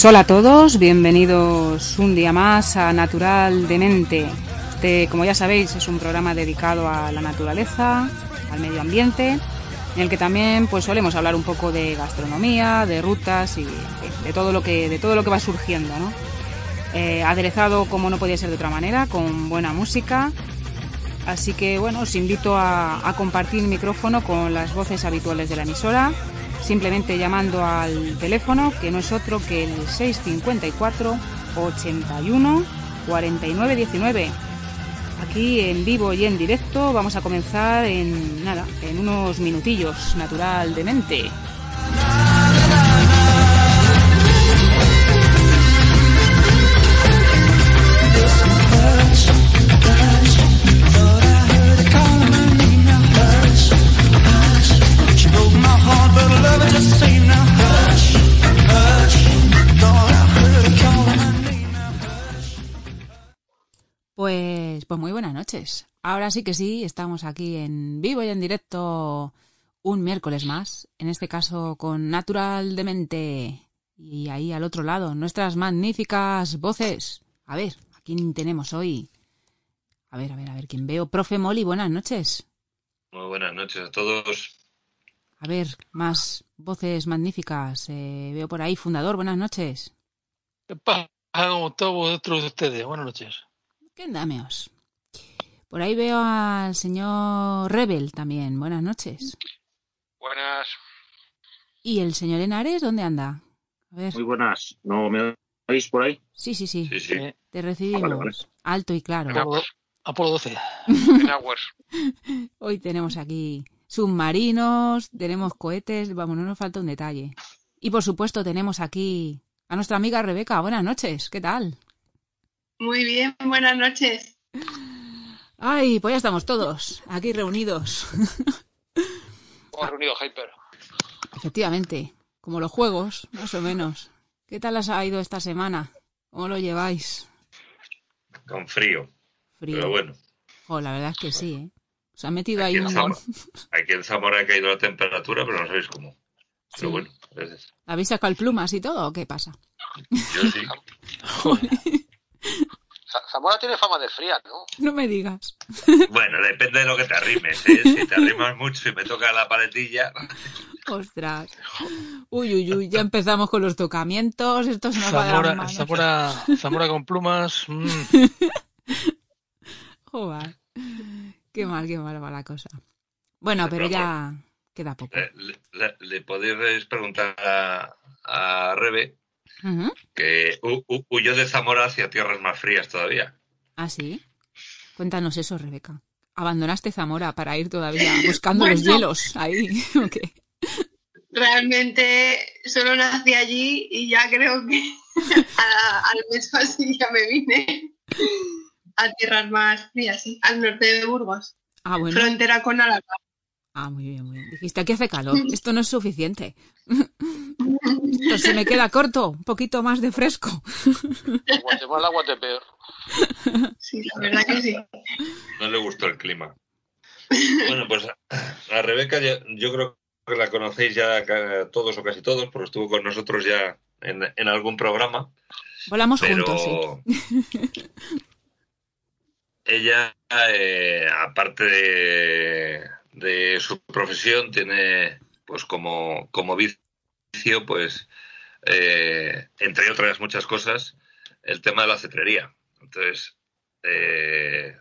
Hola a todos, bienvenidos un día más a Natural de Mente. Este, como ya sabéis, es un programa dedicado a la naturaleza, al medio ambiente, en el que también pues solemos hablar un poco de gastronomía, de rutas y de todo lo que de todo lo que va surgiendo, ¿no? Eh, aderezado como no podía ser de otra manera, con buena música. Así que bueno, os invito a, a compartir micrófono con las voces habituales de la emisora simplemente llamando al teléfono que no es otro que el 654 81 49 19. Aquí en vivo y en directo vamos a comenzar en nada, en unos minutillos, natural Ahora sí que sí, estamos aquí en vivo y en directo un miércoles más, en este caso con Natural de Mente. Y ahí al otro lado, nuestras magníficas voces. A ver, ¿a quién tenemos hoy? A ver, a ver, a ver, ¿quién veo? Profe Molly, buenas noches. Muy buenas noches a todos. A ver, más voces magníficas. Eh, veo por ahí, fundador, buenas noches. ¿Qué pasa? ¿Cómo todos vosotros ustedes? Buenas noches. ¿Qué andameos? Por ahí veo al señor Rebel también. Buenas noches. Buenas. ¿Y el señor Henares dónde anda? A ver. Muy buenas. ¿No me oís por ahí? Sí, sí, sí. Sí, sí. Eh, Te recibimos. Ah, vale, vale. Alto y claro. Apolo, Apolo 12. En Hours. Hoy tenemos aquí submarinos, tenemos cohetes, vamos, no nos falta un detalle. Y por supuesto tenemos aquí a nuestra amiga Rebeca. Buenas noches, ¿qué tal? Muy bien, buenas noches. Ay, pues ya estamos todos aquí reunidos. Hemos reunido Hyper. Efectivamente, como los juegos, más o menos. ¿Qué tal os ha ido esta semana? ¿Cómo lo lleváis? Con frío. Frío. Pero bueno, Jo, la verdad es que sí, ¿eh? Os han metido ahí aquí en, un... Zamora, aquí en Zamora ha caído la temperatura, pero no sabéis cómo. Pero Sí. bueno, es- ¿Habéis sacado el plumas y todo o qué pasa? yo sí. Za- Zamora tiene fama de fría, ¿no? No me digas. Bueno, depende de lo que te arrimes. ¿eh? Si te arrimas mucho y me toca la paletilla, Ostras. Uy, uy, uy, ya empezamos con los tocamientos. Esto las Zamora. Zamora, Zamora con plumas. mm. Joder. Qué mal, qué mal va la cosa. Bueno, pero ya queda poco. eh, le, le- le podéis preguntar a, a Rebe Que hu- hu- huyó de Zamora hacia tierras más frías todavía. ¿Ah, sí? Cuéntanos eso, Rebeca. ¿Abandonaste Zamora para ir todavía buscando los hielos ahí? ¿O qué? Realmente solo nací allí y ya creo que a- al mes así ya me vine a tierras más frías, sí, al norte de Burgos, Ah, bueno. frontera con Álava. Ah, muy bien, muy bien. Dijiste, aquí hace calor. Esto no es suficiente. Esto se me queda corto. Un poquito más de fresco. Guatemala, Guatepeor. Sí, la verdad que sí. No le gustó el clima. Bueno, pues a Rebeca yo, creo que la conocéis ya todos o casi todos, porque estuvo con nosotros ya en, en algún programa. Volamos Pero juntos, sí. ella, eh, aparte de, de su profesión, tiene pues como, como vicio, pues, eh, entre otras muchas cosas, el tema de la cetrería. Entonces, eh,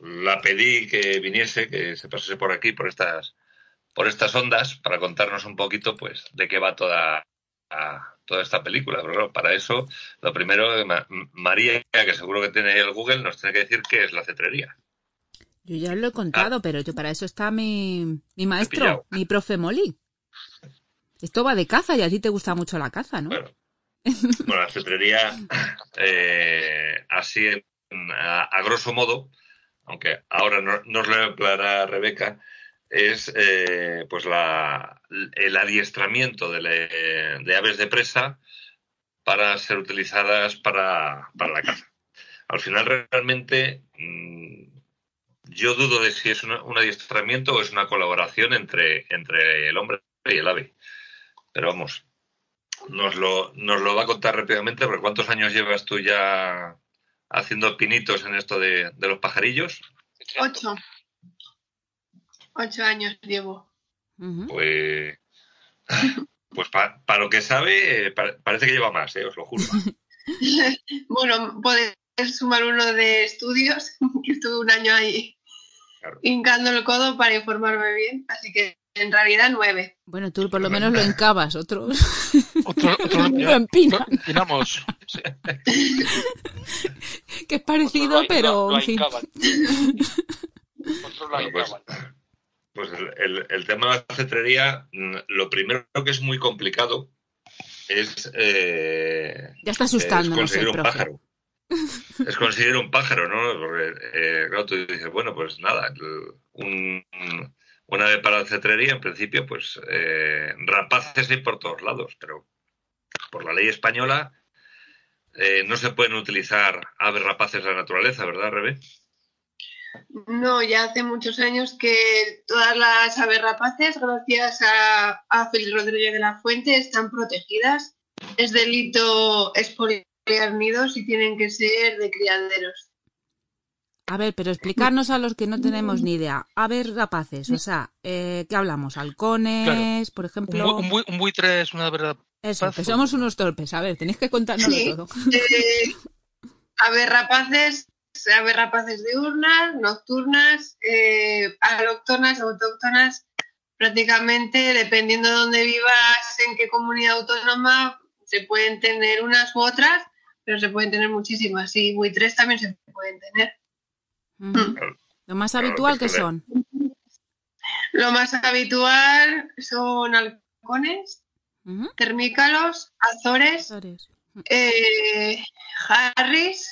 la pedí que viniese, que se pasase por aquí, por estas, por estas ondas, para contarnos un poquito, pues, de qué va toda, a- toda esta película. Pero para eso, lo primero, Ma- María, que seguro que tiene el Google, nos tiene que decir qué es la cetrería. Yo ya lo he contado, pero yo para eso está mi, mi maestro, mi profe Molly. Esto va de caza y a ti te gusta mucho la caza, ¿no? Bueno, bueno la cetrería, eh, así a, a grosso modo, aunque ahora no- nos lo aclarará Rebeca, es eh, pues la, el adiestramiento de, le- de aves de presa para ser utilizadas para, para la caza. Al final realmente mm, yo dudo de si es una- un adiestramiento o es una colaboración entre, entre el hombre y el ave. Pero vamos, nos lo, nos lo va a contar rápidamente, porque ¿cuántos años llevas tú ya haciendo pinitos en esto de, de los pajarillos? Ocho. Ocho años llevo. Pues, pues para lo que sabe, eh, pa- parece que lleva más, eh, os lo juro. Bueno, poder sumar uno de estudios, que estuve un año ahí Claro. hincando el codo para informarme bien, así que en realidad nueve. Bueno, tú por lo menos lo encabas, otros Otro, otro lo empinan, lo empinamos. Sí. que es parecido, lo- pero lo- lo en fin. Otros lo pues, pues el, el- el tema de la cetrería, mm, lo primero que es muy complicado es, eh, Ya está es asustándonos conseguir un profe. pájaro. Es conseguir un pájaro, ¿no? Porque, eh, claro, tú dices, bueno, pues nada, el- un, una ave para la cetrería, en principio, pues eh, rapaces hay por todos lados, pero por la ley española eh, no se pueden utilizar aves rapaces de la naturaleza, ¿verdad, Rebe? No, ya hace muchos años que todas las aves rapaces, gracias a, a Rodríguez de la Fuente, están protegidas. Es delito expoliar nidos y tienen que ser de criaderos. A ver, pero explicarnos a los que no tenemos ni idea. A ver, rapaces, o sea, eh, ¿qué hablamos? ¿Halcones, por ejemplo? un, bui- un buitre es una verdad. Eso, que somos unos torpes. A ver, tenéis que contárnoslo Sí. todo. Eh, aves rapaces, aves rapaces diurnas, nocturnas, eh, alóctonas, autóctonas, prácticamente dependiendo de dónde vivas, en qué comunidad autónoma, se pueden tener unas u otras, pero se pueden tener muchísimas. Y buitres también se pueden tener. Lo más habitual que son. Lo más habitual son halcones, Ujú. termícalos, azores, Azores. eh, Harris.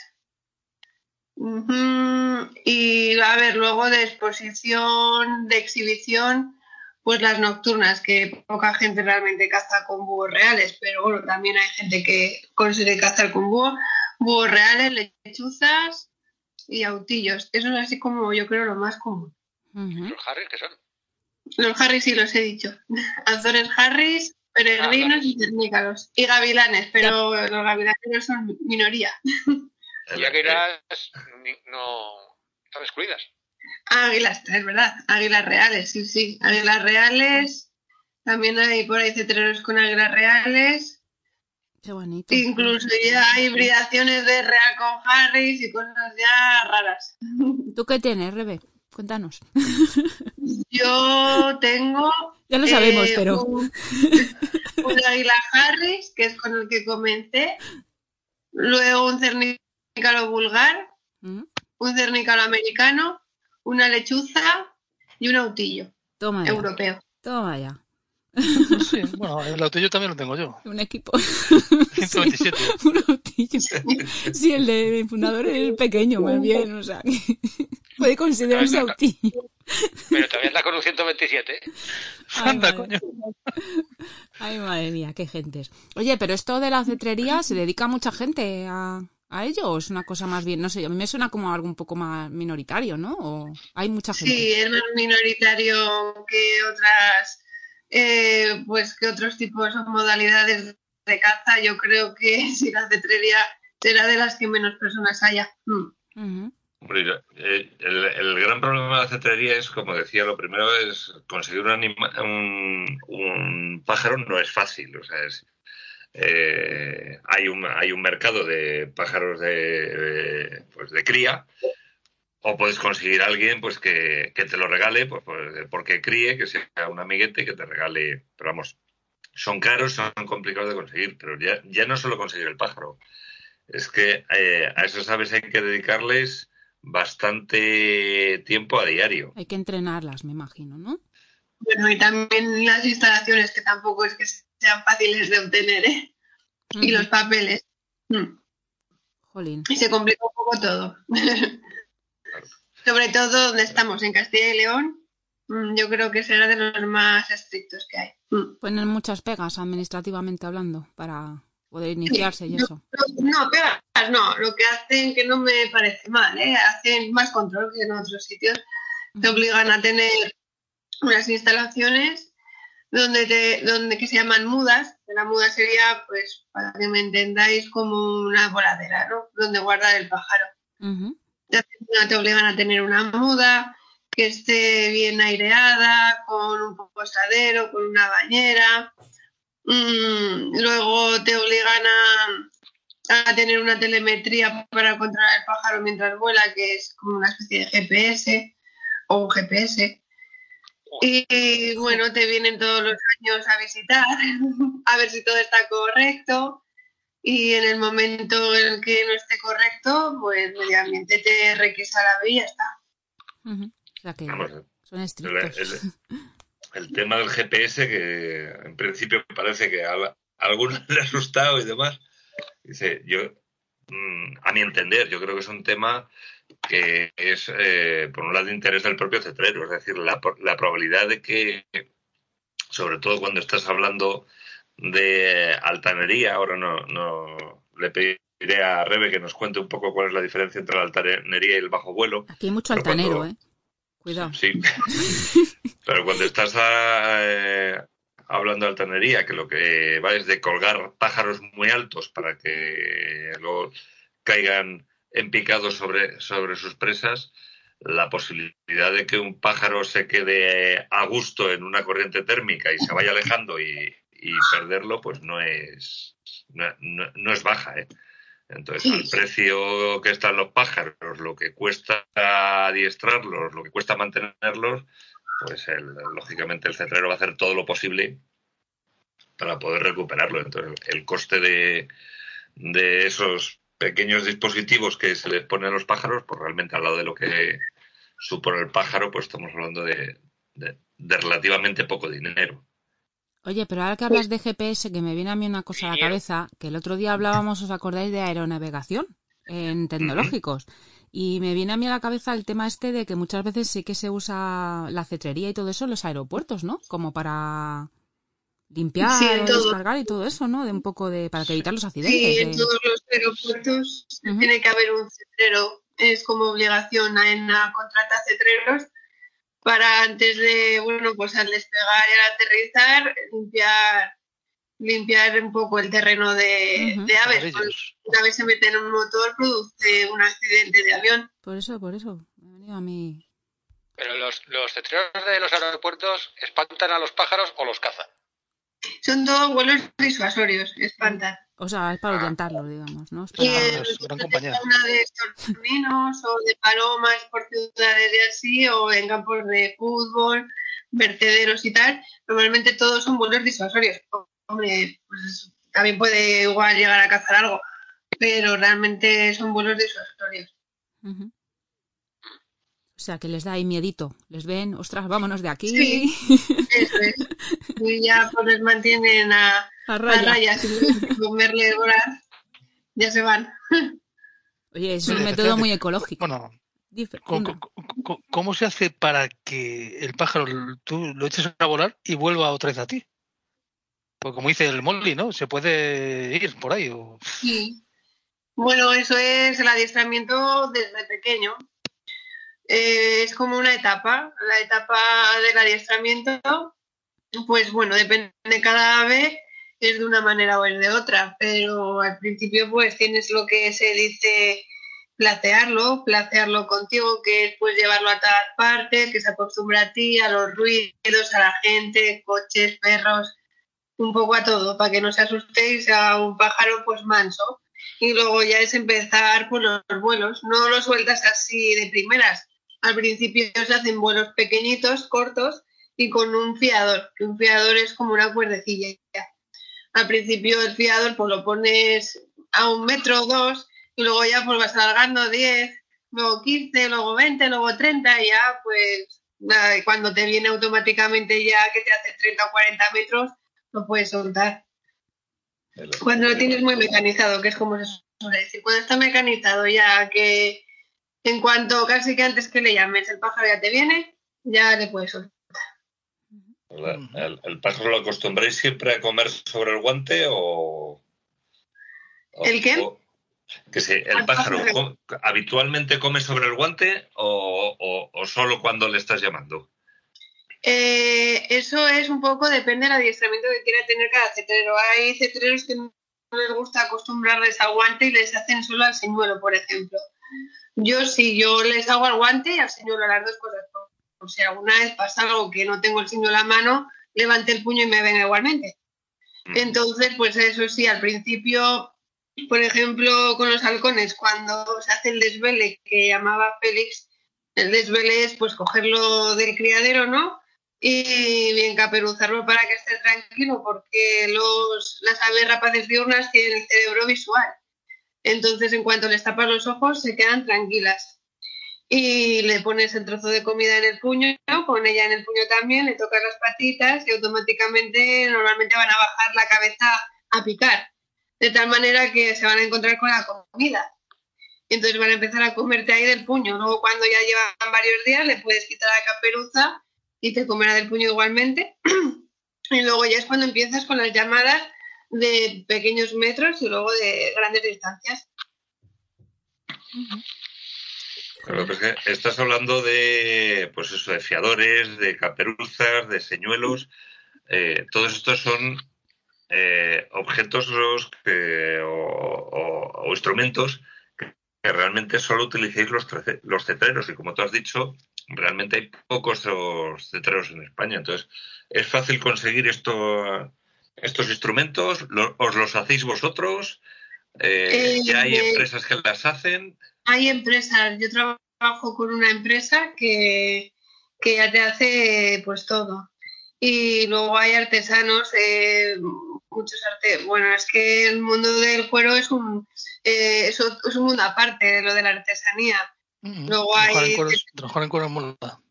ujú, Y a ver, luego de exposición, de exhibición, pues las nocturnas, que poca gente realmente caza con búhos reales, pero bueno, también hay gente que consigue cazar con búho. Búhos reales, lechuzas y autillos. Eso es así como yo creo lo más común. Los Harris, que son? Los Harris sí los he dicho. Azores Harris, peregrinos y cernícalos. Y gavilanes, pero los gavilanes son minoría. Y águilas ni- no están excluidas. Águilas, es verdad. Águilas reales, sí, sí. Águilas reales. También hay por ahí cetreros con águilas reales. Qué bonito. Incluso ya hay hibridaciones de real con Harris y cosas ya raras. ¿Tú qué tienes, Rebe? Cuéntanos. Yo tengo Ya lo sabemos, Eh, pero... Un, un águila Harris, que es con el que comencé. Luego un cernícalo vulgar, Ujú. un cernícalo americano, una lechuza y un autillo Toma ya. europeo. Toma ya. Sí, bueno, el autillo también lo tengo yo. Un equipo. 127. un autillo. Sí, el de mi fundador es pequeño, más bien. O sea, que puede considerarse autillo. Pero todavía está con un 127. ¿eh? Ay, coño. Ay, madre mía, qué gentes. Oye, pero esto de la cetrería, ¿se dedica mucha gente a, a ello? ¿O es una cosa más bien, no sé, a mí me suena como algo un poco más minoritario, ¿no? ¿O hay mucha gente? Sí, es más minoritario que otras, eh, pues que otros tipos o modalidades de caza. Yo creo que si la cetrería será de las que menos personas haya. Mm. Ujú. Hombre, eh, el, el gran problema de la cetrería es, como decía, lo primero es conseguir un, anima- un, un pájaro no es fácil. O sea, es, eh, hay, un, hay un mercado de pájaros de, de, pues de cría o puedes conseguir a alguien pues que, que te lo regale pues, pues, porque críe, que sea un amiguete que te regale. Pero vamos, son caros, son complicados de conseguir, pero ya, ya no solo conseguir el pájaro. Es que eh, a esas aves hay que dedicarles bastante tiempo a diario. Hay que entrenarlas, me imagino, ¿no? Bueno, y también las instalaciones que tampoco es que sean fáciles de obtener, ¿eh? Y los papeles. Mm. Jolín. Y se complica un poco todo. Sobre todo donde estamos, en Castilla y León, mm, yo creo que será de los más estrictos que hay. Mm. Ponen muchas pegas administrativamente hablando para poder iniciarse y eso. No, pegas no. Lo que hacen, que no me parece mal, ¿eh? hacen más control que en otros sitios. Te obligan a tener unas instalaciones donde te, donde que se llaman mudas. La muda sería, pues, para que me entendáis, como una voladera, ¿no? Donde guardar el pájaro. Ujú. Te obligan a tener una muda que esté bien aireada, con un posadero, con una bañera. Mm, luego te obligan a, a tener una telemetría para controlar el pájaro mientras vuela, que es como una especie de GPS o un GPS. Y bueno, te vienen todos los años a visitar, a ver si todo está correcto. Y en el momento en el que no esté correcto, pues medio ambiente te requisa la vía y ya está. Ujú. O sea que Vamos, son el, estrictos. el- el tema del GPS, que en principio parece que a, a algunos le ha asustado y demás, dice, yo, mm, a mi entender, yo creo que es un tema que es, eh, por un lado, de interés del propio cetrero, es decir, la, la probabilidad de que, sobre todo cuando estás hablando de altanería, ahora no, no le pediré a Rebe que nos cuente un poco cuál es la diferencia entre la altanería y el bajo vuelo, Aquí hay mucho altanero, cuando- ¿eh? Cuidado. Sí. Pero cuando estás eh, hablando de altanería, que lo que va es de colgar pájaros muy altos para que luego caigan en picado sobre, sobre sus presas, la posibilidad de que un pájaro se quede a gusto en una corriente térmica y se vaya alejando y, y perderlo, pues no es, no, no- no es baja. ¿eh? Entonces, al precio que están los pájaros, lo que cuesta adiestrarlos, lo que cuesta mantenerlos, pues el- lógicamente el cetrero va a hacer todo lo posible para poder recuperarlo. Entonces, el coste de, de esos pequeños dispositivos que se les ponen a los pájaros, pues realmente al lado de lo que supone el pájaro, pues estamos hablando de, de- de relativamente poco dinero. Oye, pero ahora que hablas de GPS, que me viene a mí una cosa a la cabeza, que el otro día hablábamos, ¿os acordáis de aeronavegación en tecnológicos? Y me viene a mí a la cabeza el tema este de que muchas veces sí que se usa la cetrería y todo eso en los aeropuertos, ¿no? Como para limpiar Sí, en descargar y todo eso, ¿no? De un poco de para evitar los Sí, accidentes. en de- todos los aeropuertos tiene que haber un cetrero. Es como obligación a- en la contrata cetreros para antes de, bueno, pues al despegar y al aterrizar, limpiar limpiar un poco el terreno de, Ujú. de aves. Una vez se mete en un motor, produce un accidente de avión. Por eso, por eso. Me ha venido a mí. Pero los, los cetreros de los aeropuertos espantan a los pájaros o los cazan. Son todos vuelos disuasorios, espantan. O sea, es Ah. para ahuyentarlos, digamos, ¿no? Es Y para- en es los gran de compañía. fauna de estorninos o de palomas por ciudades y así, o en campos de fútbol, vertederos y tal, normalmente todos son vuelos disuasorios. Hombre, pues también puede igual llegar a cazar algo, pero realmente son vuelos disuasorios. Ujú. O sea, que les da ahí miedito. Les ven, ostras, vámonos de aquí. Sí. Eso es. Y ya pues les mantienen a, A a raya. raya sin comerle horas, ya se van. Oye, es un método muy ecológico. Bueno, Dice, ¿cómo, dime. cómo- cómo- cómo se hace para que el pájaro tú lo eches a volar y vuelva otra vez a ti? Pues como dice el Molly, ¿no? Se puede ir por ahí. O... Sí. Bueno, eso es el adiestramiento desde pequeño. Eh, es como una etapa. La etapa del adiestramiento, pues bueno, depende de cada ave, es de una manera o es de otra, pero al principio pues tienes lo que se dice placearlo, placearlo contigo, que es pues llevarlo a todas partes, que se acostumbre a ti, a los ruidos, a la gente, coches, perros, un poco a todo, para que no se asustéis a un pájaro pues manso. Y luego ya es empezar por los vuelos. No lo sueltas así de primeras. Al principio se hacen vuelos pequeñitos, cortos, y con un fiador, un fiador es como una cuerdecilla. Al principio el fiador pues lo pones a un metro o dos, y luego ya pues vas alargando 10, luego 15, luego 20, luego 30, y ya pues nada, y cuando te viene automáticamente ya que te hace 30 o 40 metros, lo puedes soltar. Cuando lo tienes muy mecanizado, que es como se suele decir. Cuando está mecanizado ya que en cuanto casi que antes que le llames el pájaro ya te viene, ya le puedes soltar. ¿El, el pájaro lo acostumbráis siempre a comer sobre el guante o...? o- ¿El qué? o- que si el pájaro habitualmente come sobre el guante o, solo cuando le estás llamando. Eh, eso es un poco, depende del adiestramiento que quiera tener cada cetrero. Hay cetreros que no les gusta acostumbrarles al guante y les hacen solo al señuelo, por ejemplo. Yo sí, yo les hago al guante y al señuelo, las dos cosas. Por si alguna vez pasa algo que no tengo el señuelo a la mano, levante el puño y me venga igualmente. Mm. Entonces, pues eso sí, al principio, por ejemplo, con los halcones, cuando se hace el desvele que llamaba Félix, el desvele es pues cogerlo del criadero, ¿no? Y bien caperuzarlo para que esté tranquilo, porque los, las aves rapaces diurnas tienen el cerebro visual. Entonces, en cuanto les tapas los ojos, se quedan tranquilas. Y le pones el trozo de comida en el puño, con ella en el puño también, le tocas las patitas y automáticamente normalmente van a bajar la cabeza a picar. De tal manera que se van a encontrar con la comida. Entonces van a empezar a comerte ahí del puño. Luego, cuando ya llevan varios días, le puedes quitar la caperuza y te comerá del puño igualmente. y luego ya es cuando empiezas con las llamadas de pequeños metros y luego de grandes distancias. Lo que es que estás hablando de, pues eso, de fiadores, de caperuzas, de señuelos. Eh, todos estos son eh, objetos que- o, instrumentos que, realmente solo utilicéis los, los cetreros. Y como tú has dicho, realmente hay pocos cetreros en España. Entonces, es fácil conseguir esto, estos instrumentos. Lo- ¿Os los hacéis vosotros? Eh, Eh, ¿Ya hay eh, empresas que las hacen? Hay empresas, yo trabajo con una empresa que, que ya te hace pues todo. Y luego hay artesanos, eh, muchos artes. Bueno, es que el mundo del cuero es un, eh, es es un mundo aparte de lo de la artesanía. Mm, Luego hay- en cuero, trabajar en cuero es.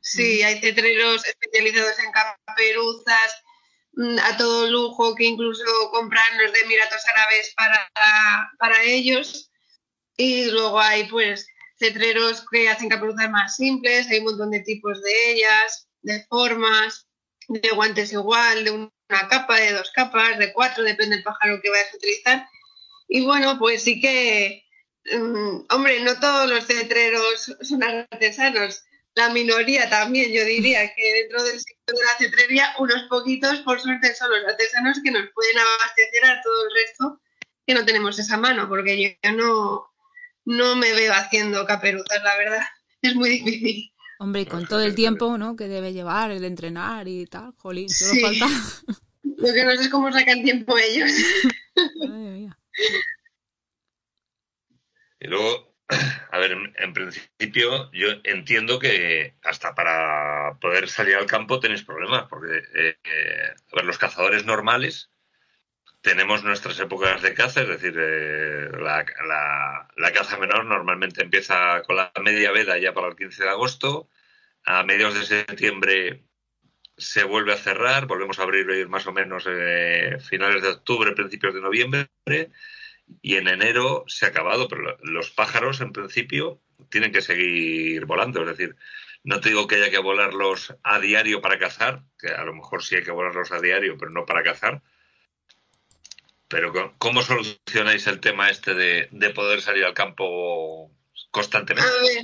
Sí, hay cetreros especializados en caperuzas mm, a todo lujo que incluso compran los de Emiratos Árabes para, para ellos. Y luego hay pues cetreros que hacen caperuzas más simples, hay un montón de tipos de ellas, de formas, de guantes igual, de una capa, de dos capas, de cuatro, depende del pájaro que vayas a utilizar. Y bueno, pues sí que, mm, hombre, no todos los cetreros son artesanos, la minoría también, yo diría que dentro del de la cetrería, unos poquitos, por suerte, son los artesanos que nos pueden abastecer a todo el resto que no tenemos esa mano, porque yo, yo no, no me veo haciendo caperuzas, la verdad. Es muy difícil. Hombre, y con todo el tiempo, ¿no? Que debe llevar el de entrenar y tal. Jolín, solo Sí. falta. Lo que no sé es cómo sacan tiempo ellos. Madre mía. Y luego, a ver, en, principio yo entiendo que hasta para poder salir al campo tenéis problemas, porque, eh, eh, a ver, los cazadores normales tenemos nuestras épocas de caza, es decir, eh, la, la- caza menor normalmente empieza con la media veda ya para el 15 de agosto, a mediados de septiembre se vuelve a cerrar, volvemos a abrir más o menos finales de octubre, principios de noviembre, y en enero se ha acabado, pero lo- los pájaros en principio tienen que seguir volando, es decir, no te digo que haya que volarlos a diario para cazar, que a lo mejor sí hay que volarlos a diario, pero no para cazar. Pero ¿cómo solucionáis el tema este de, de poder salir al campo constantemente? A ver,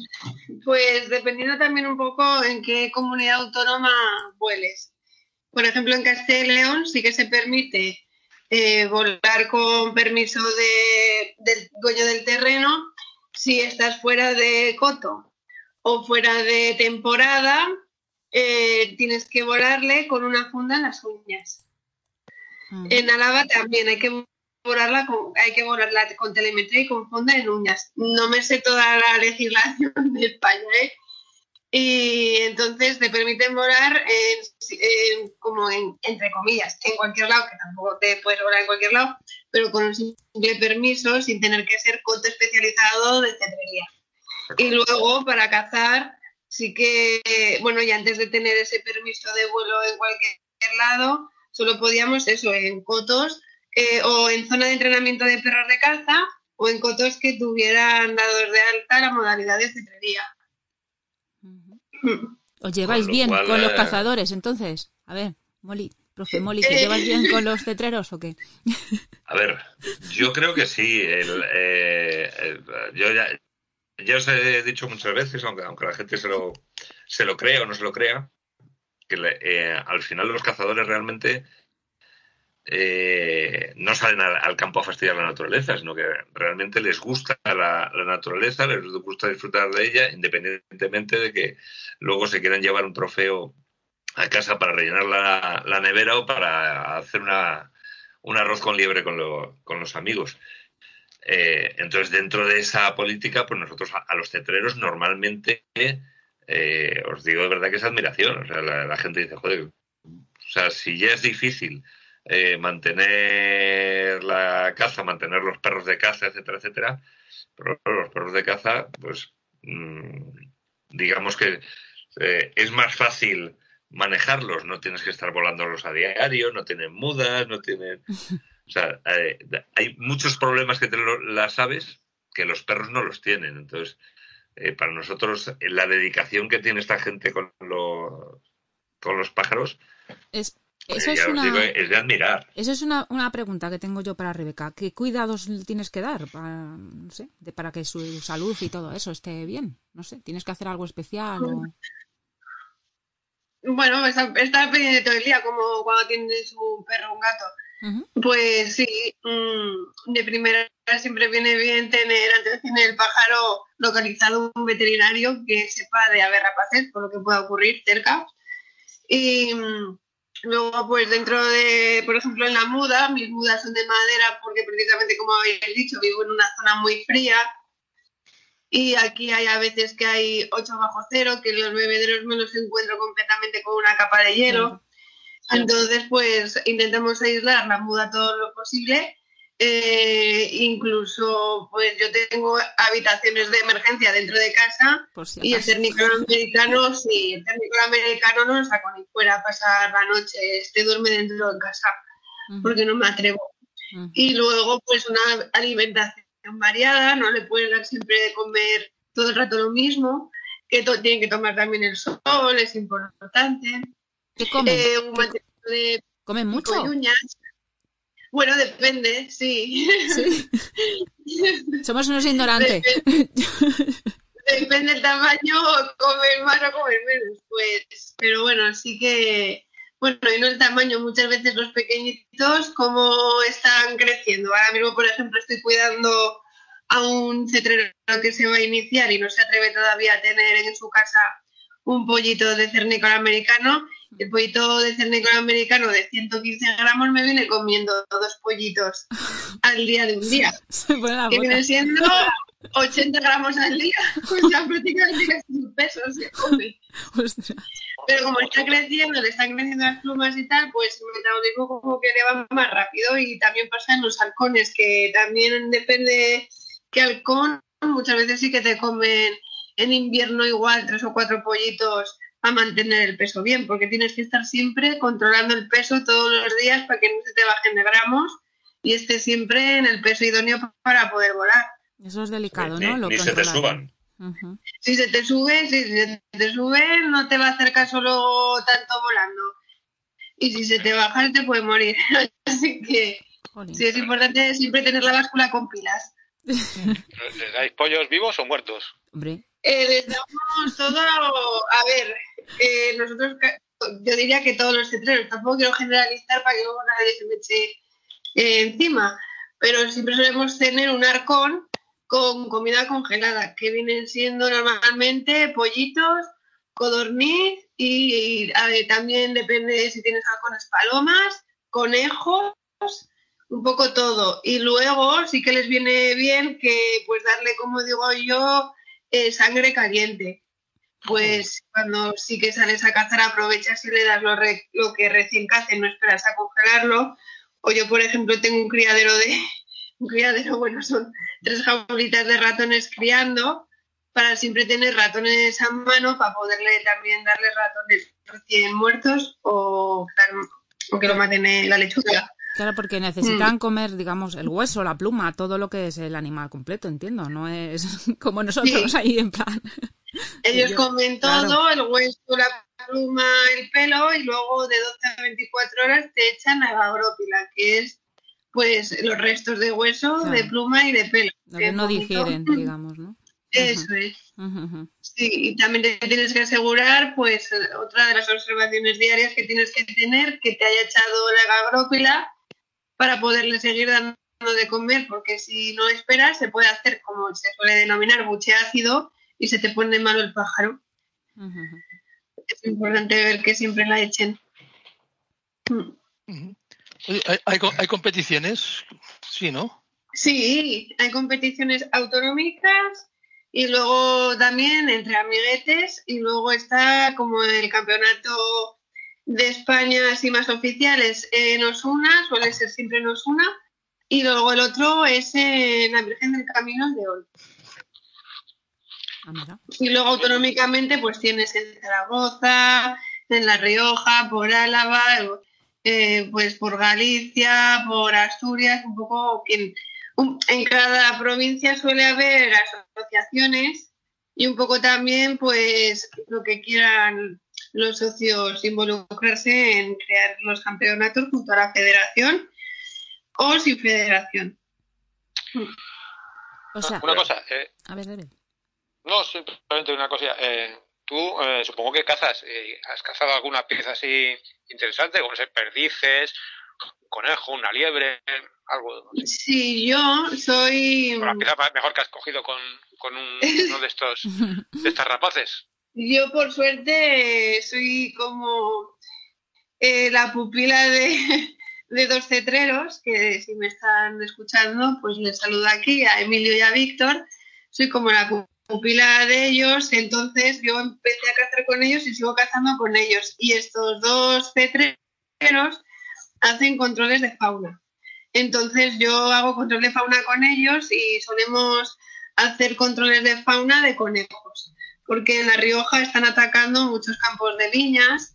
pues dependiendo también un poco en qué comunidad autónoma vueles. Por ejemplo, en Castilla y León sí que se permite eh, volar con permiso de- del dueño del terreno si estás fuera de coto o fuera de temporada, eh, tienes que volarle con una funda en las uñas. Mm. En Álava también hay que volarla con, hay que volarla con telemetría y con funda en uñas. No me sé toda la legislación de España, ¿eh? Y entonces te permiten volar en- en- como en, entre comillas, en cualquier lado, que tampoco te puedes volar en cualquier lado, pero con un simple permiso, sin tener que ser coto especializado de cetrería. Y luego para cazar, sí que, bueno, y antes de tener ese permiso de vuelo en cualquier lado, solo podíamos eso, en cotos eh, o en zona de entrenamiento de perros de caza o en cotos que tuvieran dados de alta la modalidad de cetrería. ¿Os lleváis Con bien cual, con los eh, cazadores, entonces? A ver, Molly, profe Molly, ¿te Eh. llevas bien con los cetreros o qué? A ver, yo creo que sí. el, eh, el- yo ya, ya os he dicho muchas veces, aunque, aunque la gente se lo, se lo crea o no se lo crea, que eh, al final los cazadores realmente eh, no salen al, campo a fastidiar la naturaleza, sino que realmente les gusta la, naturaleza, les gusta disfrutar de ella, independientemente de que luego se quieran llevar un trofeo a casa para rellenar la, nevera o para hacer una, un arroz con liebre con, con los amigos. Eh, entonces, dentro de esa política, pues nosotros a, los cetreros normalmente, eh, os digo de verdad que es admiración. O sea, la, gente dice, joder, o sea, si ya es difícil eh, mantener la caza, mantener los perros de caza, etcétera, etcétera, pero los perros de caza, pues mm, digamos que es más fácil manejarlos, no tienes que estar volándolos a diario, no tienen mudas, no tienen... O sea, eh, hay muchos problemas que te las aves que los perros no los tienen. Entonces, eh, para nosotros, eh, la dedicación que tiene esta gente con los, con los pájaros es, eso es, una, es de admirar. Eso es una, una, pregunta que tengo yo para Rebeca. ¿Qué cuidados tienes que dar para, no sé, de, para que su salud y todo eso esté bien? No sé, ¿tienes que hacer algo especial? O... Bueno, está, está pendiente todo el día, como cuando tienes un perro o un gato. Pues sí, mm, de primera siempre viene bien tener antes de tener el pájaro localizado un veterinario que sepa de haber rapaces, por lo que pueda ocurrir cerca. Y mm, luego, pues dentro de, por ejemplo, en la muda, mis mudas son de madera porque precisamente, como habéis dicho, vivo en una zona muy fría. Y aquí hay a veces que hay 8 bajo cero, que los bebederos me los encuentro completamente con una capa de hielo. Entonces, pues intentamos aislar la muda todo lo posible. Eh, incluso, pues yo tengo habitaciones de emergencia dentro de casa y el cernícalo americano, sí, el cernícalo americano no lo saco ni fuera a pasar la noche, este duerme dentro de casa porque no me atrevo. Y luego, pues una alimentación variada, no le puedes dar siempre de comer todo el rato lo mismo, que tiene que tomar también el sol, es importante. ¿Qué comen? Eh, ¿Comen mucho? Bueno, depende, sí. Somos unos ignorantes. Depende, del tamaño, comer más o comer menos. Pues, pero bueno, así que, bueno, y no el tamaño, muchas veces los pequeñitos, cómo están creciendo. Ahora mismo, por ejemplo, estoy cuidando a un cetrero que se va a iniciar y no se atreve todavía a tener en su casa un pollito de cernícola americano. El pollito de cernícola americano de 115 gramos me viene comiendo dos pollitos al día de un día. que viene siendo 80 gramos al día. Pues ya prácticamente sin peso se come. Pero como está creciendo, le están creciendo las plumas y tal, pues el metabolismo como que le va más rápido. Y también pasa en los halcones, que también depende que halcón muchas veces sí que te comen en invierno igual tres o cuatro pollitos a mantener el peso bien, porque tienes que estar siempre controlando el peso todos los días para que no se te bajen de gramos y esté siempre en el peso idóneo para poder volar. Eso es delicado, ¿no? Lo ni se te suban. Si se te sube, si se te sube, no te va a hacer caso luego tanto volando. Y si se te baja, te puede morir. Así que sí es importante siempre tener la báscula con pilas. ¿Le dais pollos vivos o muertos? Hombre. Eh, les damos todo, a ver, eh, nosotros, yo diría que todos los cetreros, tampoco quiero generalizar para que luego nadie se me eche eh, encima, pero siempre solemos tener un arcón con comida congelada, que vienen siendo normalmente pollitos, codorniz y, también depende si tienes halcones palomas, conejos, un poco todo. Y luego sí que les viene bien que pues darle, como digo yo, eh, sangre caliente. Pues cuando sí que sales a cazar, aprovechas y le das lo, lo que recién cacen, no esperas a congelarlo. O yo, por ejemplo, tengo un criadero de. Un criadero, bueno, son tres jaulitas de ratones criando para siempre tener ratones a mano para poderle también darle ratones recién muertos o, o que lo maten la lechuga. Claro, porque necesitan mm. comer, digamos, el hueso, la pluma, todo lo que es el animal completo, entiendo. No es como nosotros ahí en plan. Ellos comen todo, el hueso, la pluma, el pelo, y luego de 12 a 24 horas te echan la agrópila, que es pues los restos de hueso, de pluma y de pelo. Lo que no digieren, digamos, ¿no? Eso es. Sí, y también te tienes que asegurar, pues, otra de las observaciones diarias que tienes que tener, que te haya echado la gagrópila para poderle seguir dando de comer, porque si no esperas, se puede hacer, como se suele denominar, buche ácido y se te pone malo el pájaro. Es importante ver que siempre la echen. ¿hay, hay, hay competiciones? Sí, ¿no? Sí, hay competiciones autonómicas y luego también entre amiguetes y luego está como el campeonato de España así más oficiales en Osuna, suele ser siempre en Osuna y luego el otro es en la Virgen del Camino de Ol. Ah. Y luego autonómicamente pues tienes en Zaragoza, en La Rioja, por Álava, eh, pues por Galicia, por Asturias, un poco un- en cada provincia suele haber asociaciones y un poco también pues lo que quieran los socios involucrarse en crear los campeonatos junto a la federación o sin federación. O sea, una cosa, eh, a ver, no, simplemente una cosa. Eh, tú eh, supongo que cazas, eh, has cazado alguna pieza así interesante, como sé, perdices, un conejo, una liebre, algo. No sé. Sí, yo soy... La pieza mejor que has cogido con, con un- uno de estos de estas rapaces. Yo, por suerte, soy como eh, la pupila de, de dos cetreros, que si me están escuchando, pues les saludo aquí a Emilio y a Víctor. Soy como la pu- pupila de ellos, entonces yo empecé a cazar con ellos y sigo cazando con ellos. Y estos dos cetreros hacen controles de fauna. Entonces yo hago control de fauna con ellos y solemos hacer controles de fauna de conejos porque en La Rioja están atacando muchos campos de viñas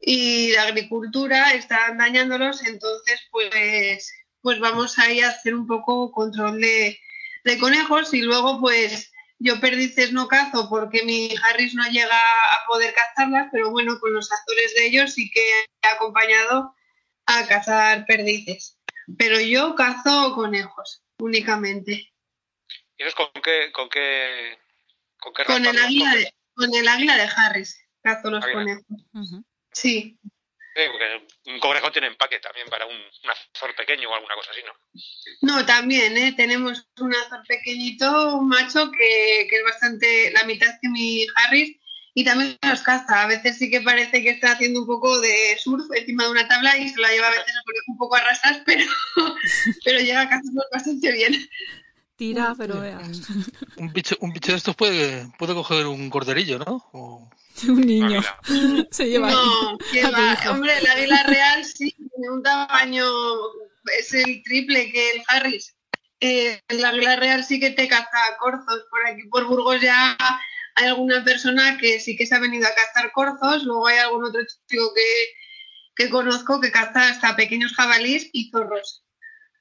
y de agricultura, están dañándolos, entonces pues, pues vamos ahí a hacer un poco control de, de conejos y luego pues yo perdices no cazo porque mi Harris no llega a poder cazarlas, pero bueno, con los actores de ellos sí que he acompañado a cazar perdices. Pero yo cazo conejos únicamente. ¿Y con qué, con qué, con qué Con raza el águila de, con el águila de Harris cazo los Águila. conejos. Sí, Sí, porque un conejo tiene empaque también para un, un azor pequeño o alguna cosa así, ¿no? no, también, ¿eh? Tenemos un azor pequeñito, un macho que, que es bastante la mitad que mi Harris y también los caza. A veces sí que parece que está haciendo un poco de surf encima de una tabla y se la lleva a veces un poco a rasas, pero, pero llega a cazarlos bastante bien. Tira, pero veas. Un bicho, un bicho de estos puede, puede coger un corderillo, ¿no? O- Un niño se lleva No, que va. Hombre, el águila real sí, tiene un tamaño, es el triple que el Harris. Eh, el águila real sí que te caza corzos. Por aquí, por Burgos, ya hay alguna persona que sí que se ha venido a cazar corzos. Luego hay algún otro chico que, que conozco que caza hasta pequeños jabalís y zorros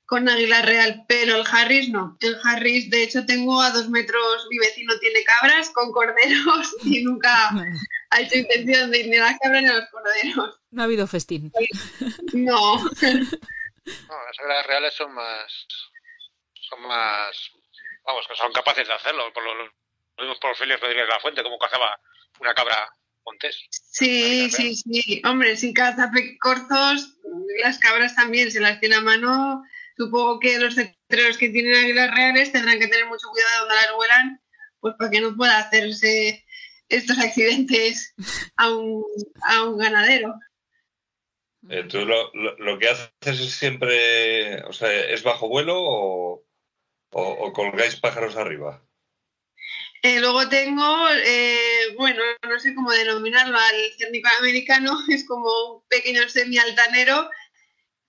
con águila real, pero el Harris no. El Harris, de hecho, tengo a dos metros, mi vecino tiene cabras con corderos y nunca No, ha hecho intención de ir ni a las cabras ni a los corderos. no ha habido festín. No. No, las águilas reales son más. Son más. Vamos, que son capaces de hacerlo. Por lo, lo vimos por Félix Rodríguez de la Fuente, como cazaba una cabra montés. Sí, sí, sí. Hombre, si caza corzos, las cabras también se las tiene a mano. Supongo que los cetreros que tienen águilas reales tendrán que tener mucho cuidado donde las vuelan, pues para que no pueda hacerse estos accidentes a un, a un ganadero. Eh, ¿Tú lo, lo, lo que haces es siempre, o sea, es bajo vuelo o, o, o colgáis pájaros arriba? Eh, luego tengo, eh, bueno, no sé cómo denominarlo, al cérnico americano, es como un pequeño semialtanero,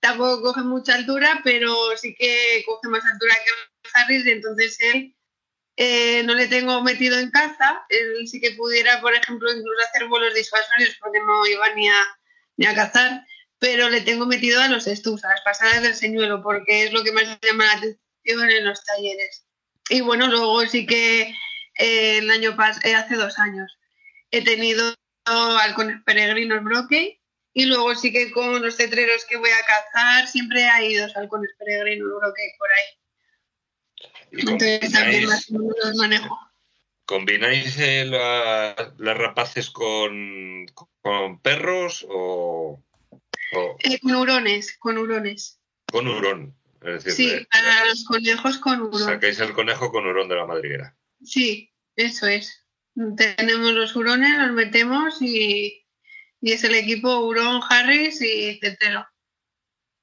tampoco coge mucha altura, pero sí que coge más altura que Harris, y entonces él eh, no le tengo metido en caza, él sí que pudiera, por ejemplo, incluso hacer vuelos disuasorios porque no iba ni a, ni a cazar, pero le tengo metido a los estus, a las pasadas del señuelo, porque es lo que más llama la atención en los talleres. Y bueno, luego sí que eh, el año pas eh, hace dos años he tenido halcones peregrinos broque y luego sí que con los cetreros que voy a cazar siempre hay dos halcones peregrinos broque por ahí. ¿Y Entonces también más los manejo. combináis, eh, la- las rapaces con, con perros o, o Eh, con hurones, con hurones. con hurón? Es decir, Sí, eh, para los conejos con hurón. sacáis el conejo con hurón de la madriguera. Sí, eso es. Tenemos los hurones, los metemos y, y es el equipo hurón, Harris y tetero.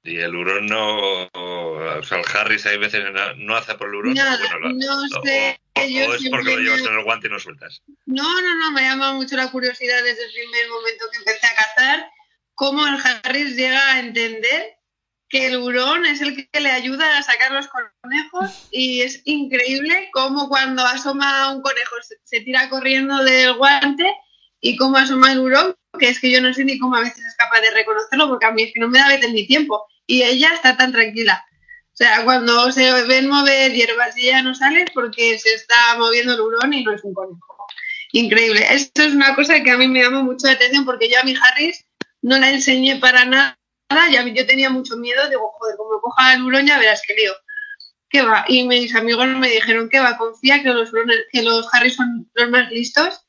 Y el hurón no. O sea, el Harris hay veces no, no hace por el hurón. Bueno, no o- sé. o- yo o es porque lo llevas en el guante y no sueltas. No, no, no, me llama mucho la curiosidad desde el primer momento que empecé a cazar, cómo el Harris llega a entender que el hurón es el que le ayuda a sacar los conejos y es increíble cómo cuando asoma un conejo se, se tira corriendo del guante y cómo asoma el hurón, que es que yo no sé ni cómo a veces es capaz de reconocerlo porque a mí es que no me da a veces ni tiempo y ella está tan tranquila. O sea, cuando se ven mover hierbas y ella no sale porque se está moviendo el hurón y no es un conejo. Increíble. Esto es una cosa que a mí me llama mucho la atención porque yo a mi Harris no la enseñé para nada. Y a mí yo tenía mucho miedo. Digo, joder, como coja el hurón ya verás que lío. ¿Qué va? Y mis amigos me dijeron que va, confía que los, que los Harris son los más listos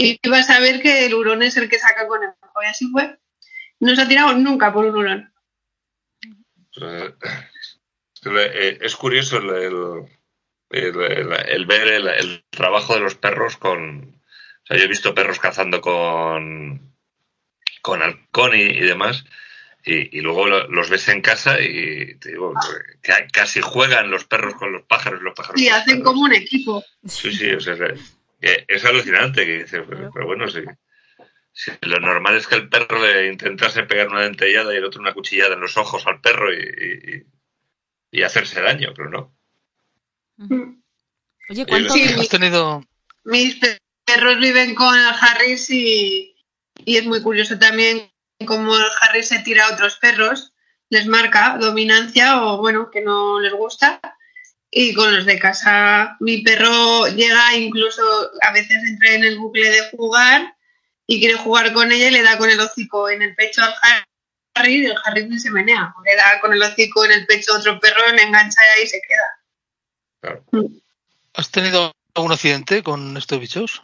y vas a ver que el hurón es el que saca el conejo. Y así fue. No se ha tirado nunca por un hurón. Eh, eh, Es curioso el, el- el- el- el ver el, trabajo de los perros con. O sea, yo he visto perros cazando con. con halcón y, y demás. Y, y luego lo- los ves en casa y te digo que casi juegan los perros con los pájaros y los pájaros Y con hacen como un equipo. Sí, sí, o sea, que es alucinante que dices, pero, pero bueno, sí. Sí, Lo normal es que el perro le intentase pegar una dentellada y el otro una cuchillada en los ojos al perro y, y- hacerse daño, pero no. Oye, ¿cuánto, Sí. ¿Has tenido mis pe- perros viven con el Harris y, y es muy curioso también cómo el Harris se tira a otros perros, les marca dominancia o bueno, que no les gusta. Y con los de casa, mi perro llega incluso, a veces entra en el bucle de jugar y quiere jugar con ella y le da con el hocico en el pecho al Harry y el Harry ni se menea. Le da con el hocico en el pecho a otro perro, le engancha y ahí se queda. Claro. ¿Has tenido algún accidente con estos bichos?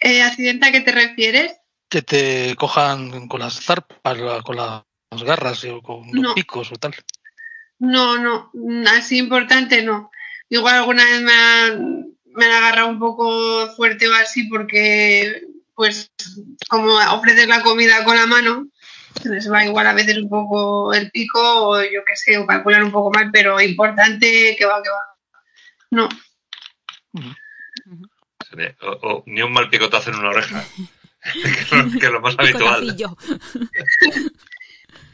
Eh, ¿Accidente a qué te refieres? Que te cojan con las zarpas, con las garras o con los No. picos o tal. No, no, así importante no. Igual alguna vez me han, me han agarrado un poco fuerte o así porque, pues, como ofreces la comida con la mano, se les va igual a veces un poco el pico o yo qué sé, o calcular un poco mal, pero importante que va, que va. No, O, o ni un mal picotazo en una oreja, que es lo, que es lo más habitual.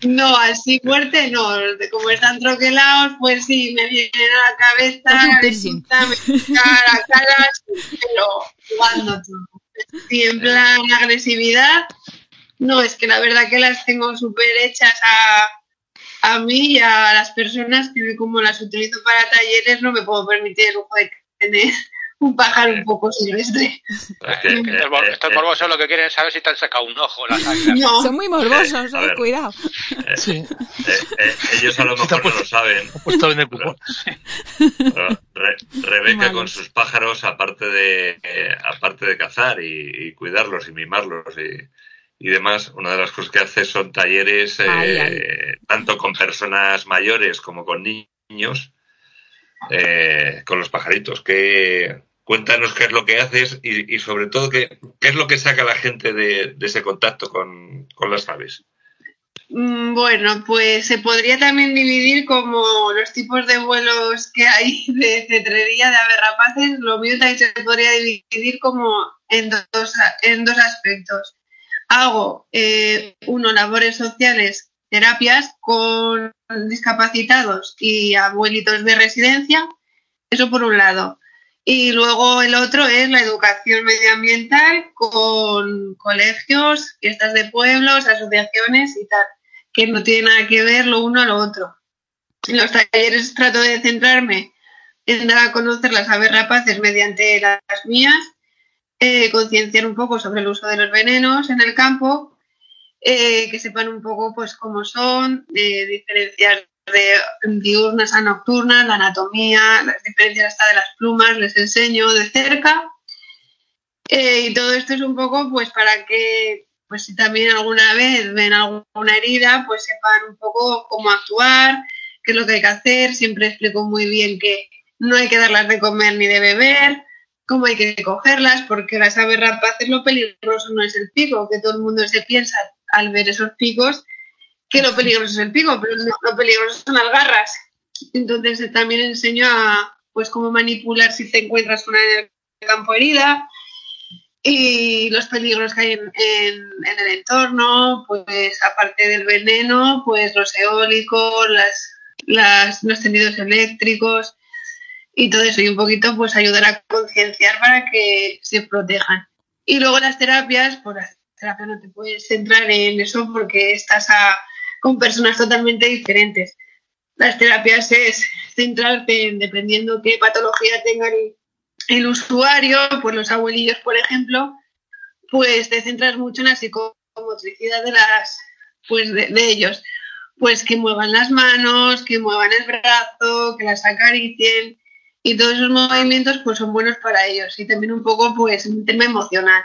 no, así fuerte no. Como están troquelados, pues sí, me vienen a la cabeza, me pinta, me pinta la cara, pero jugando todo. Y en plan agresividad, no, es que la verdad que las tengo súper hechas a, a mí y a las personas que como las utilizo para talleres no me puedo permitir el lujo de tener un pájaro un poco silvestre. Estos eh, eh, morbosos lo que quieren es saber si te han sacado un ojo las águilas. No, Son muy morbosos, eh, ver. cuidado. Sí, eh, eh, ellos a lo mejor no lo saben. puesto en el cupón. Pero Re- Rebeca con sus pájaros, aparte de eh, aparte de cazar y, y cuidarlos y mimarlos y, y demás, una de las cosas que hace son talleres eh, Ay, ay. tanto con personas mayores como con ni- niños eh, con los pajaritos. Que cuéntanos qué es lo que haces y, sobre todo qué, es lo que saca la gente de, ese contacto con, con las aves. Mm, Bueno, pues se podría también dividir como los tipos de vuelos que hay de cetrería, de aves rapaces. Lo mío también se podría dividir como en dos, en dos aspectos. Hago, eh, uno, labores sociales, terapias con discapacitados y abuelitos de residencia. Eso por un lado. Y luego el otro es la educación medioambiental con colegios, fiestas de pueblos, asociaciones y tal, que no tiene nada que ver lo uno a lo otro. En los talleres trato de centrarme en dar a conocer las aves rapaces mediante las mías, eh, concienciar un poco sobre el uso de los venenos en el campo, eh, que sepan un poco pues cómo son, eh, de diurnas a nocturnas, la anatomía, las diferencias hasta de las plumas, les enseño de cerca. Eh, y todo esto es un poco pues para que pues si también alguna vez ven alguna herida, pues sepan un poco cómo actuar, qué es lo que hay que hacer. Siempre explico muy bien que no hay que darlas de comer ni de beber, cómo hay que cogerlas, porque las aves rapaces lo peligroso no es el pico, que todo el mundo se piensa al ver esos picos que lo peligroso es el pico, pero no, lo peligroso son las garras. Entonces eh, también enseño a pues cómo manipular si te encuentras una en el campo herida y los peligros que hay en, en el entorno, pues aparte del veneno, pues los eólicos, las, las, los tendidos eléctricos y todo eso y un poquito pues ayudar a concienciar para que se protejan. Y luego las terapias, pues terapias no te puedes centrar en eso porque estás a, con personas totalmente diferentes. Las terapias es centrarte en, dependiendo qué patología tenga el, el usuario, pues los abuelillos, por ejemplo, pues te centras mucho en la psicomotricidad de las pues de, de, ellos. Pues que muevan las manos que muevan el brazo que las acaricien y todos esos movimientos pues son buenos para ellos. Y también un poco pues un tema emocional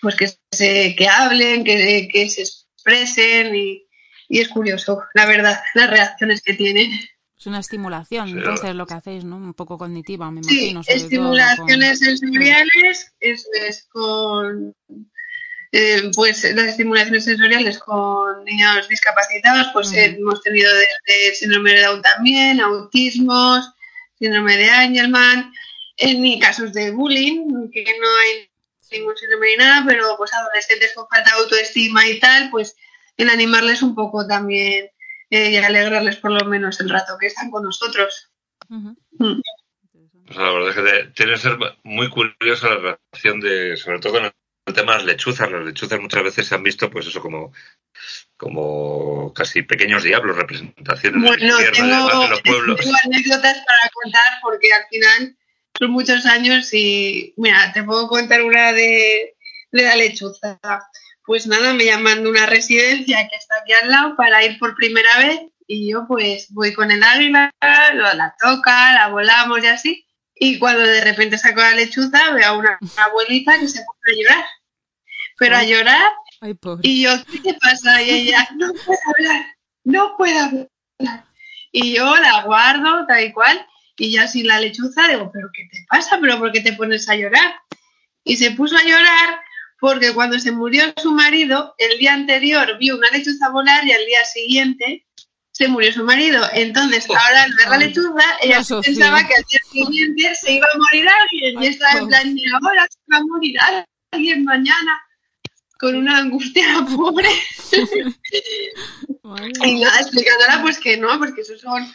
pues que se que hablen que, que se expresen y, y, es curioso la verdad las reacciones que tienen es una estimulación, Sí. entonces lo que hacéis, ¿no? Un poco cognitiva, me sí imagino. todo estimulaciones con- sensoriales eso es con eh, pues las estimulaciones sensoriales con niños discapacitados, pues hemos tenido desde síndrome de Down también, autismos, síndrome de Angelman, en casos de bullying, que no hay ningún síndrome ni nada, pero pues adolescentes con falta de autoestima y tal, pues en animarles un poco también eh, y alegrarles por lo menos el rato que están con nosotros. Ujú. Mm. Pues la verdad es que tiene que ser muy curiosa la relación de, sobre todo con el tema de las lechuzas. Las lechuzas muchas veces se han visto, pues eso, como, como casi pequeños diablos, representaciones Bueno, además tengo, de los pueblos. tengo anécdotas para contar porque al final son muchos años y mira, te puedo contar una de, de la lechuza. Pues nada, me llaman de una residencia que está aquí al lado para ir por primera vez y yo pues voy con el águila, lo- la toca, la volamos y así. Y cuando de repente saco la lechuza veo a una abuelita que se pone a llorar. Pero a llorar Ay, pobre. y yo, ¿qué te pasa? Y ella, no puedo hablar, no puedo hablar. Y yo la guardo tal y cual, y ya sin la lechuza digo, ¿pero qué te pasa? ¿Pero por qué te pones a llorar? Y se puso a llorar porque cuando se murió su marido, el día anterior vio una lechuza volar y al día siguiente se murió su marido. Entonces, ahora al ver la lechuza, ella pensaba que al día siguiente se iba a morir alguien. Y estaba en plan, y ahora se va a morir alguien mañana con una angustia pobre. Y nada, explicándola pues que no, porque eso son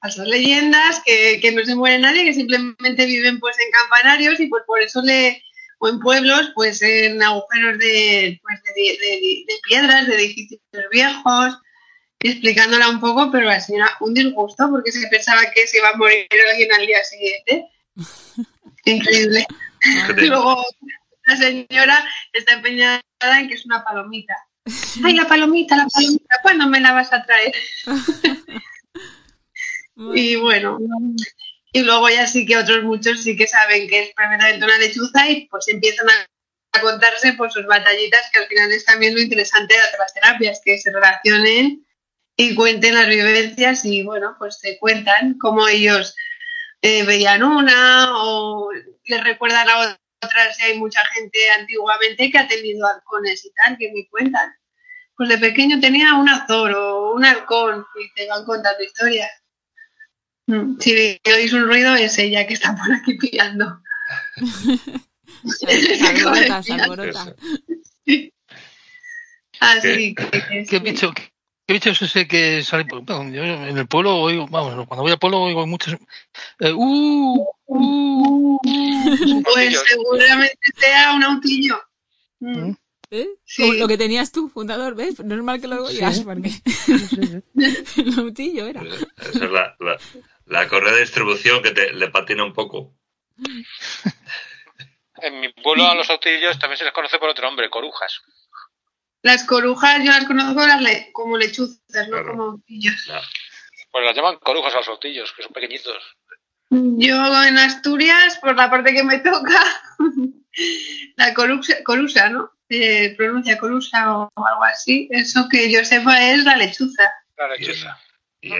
falsas leyendas, que, que no se muere nadie, que simplemente viven pues en campanarios y pues por eso le, o en pueblos, pues en agujeros de, pues, de, de- de piedras, de edificios viejos, explicándola un poco, pero la señora un disgusto porque se pensaba que se iba a morir alguien al día siguiente. Increíble. Luego la señora está empeñada en que es una palomita. Ay, la palomita, la palomita, ¿cuándo me la vas a traer? Y bueno, y luego ya sí que otros muchos sí que saben que es perfectamente una lechuza y pues empiezan a, contarse pues sus batallitas, que al final es también lo interesante de las terapias, que se relacionen y cuenten las vivencias y bueno, pues se cuentan cómo ellos eh, veían una o les recuerdan a otras y hay mucha gente antiguamente que ha tenido halcones y tal, que me cuentan. Pues de pequeño tenía un azor o un halcón y te van contando historias. Mm, Si oís un ruido es ella que está por aquí pillando. Se alborota, se alborota. Así que, que ¿Qué sí. bicho, qué, qué bicho es ese que sale? bueno, yo en el pueblo oigo, vamos, cuando voy al pueblo oigo muchos. eh, uh, uh, uh, Pues seguramente sea un autillo. Mm. Mm. ¿Eh? Sí. Lo que tenías tú, fundador, ¿ves? Normal que lo oigas, Sí. porque el autillo era. Esa es la, la, la correa de distribución que te, le patina un poco. En mi pueblo a los autillos también se les conoce por otro nombre, corujas. Las corujas yo las conozco las le- como lechuzas, no Claro. como autillos. La- Pues las llaman corujas a los saltillos, que son pequeñitos. Yo en Asturias, por la parte que me toca, la corusa, corusa ¿no? Se pronuncia corusa o algo así. Eso que yo sepa es la lechuza. La lechuza. Y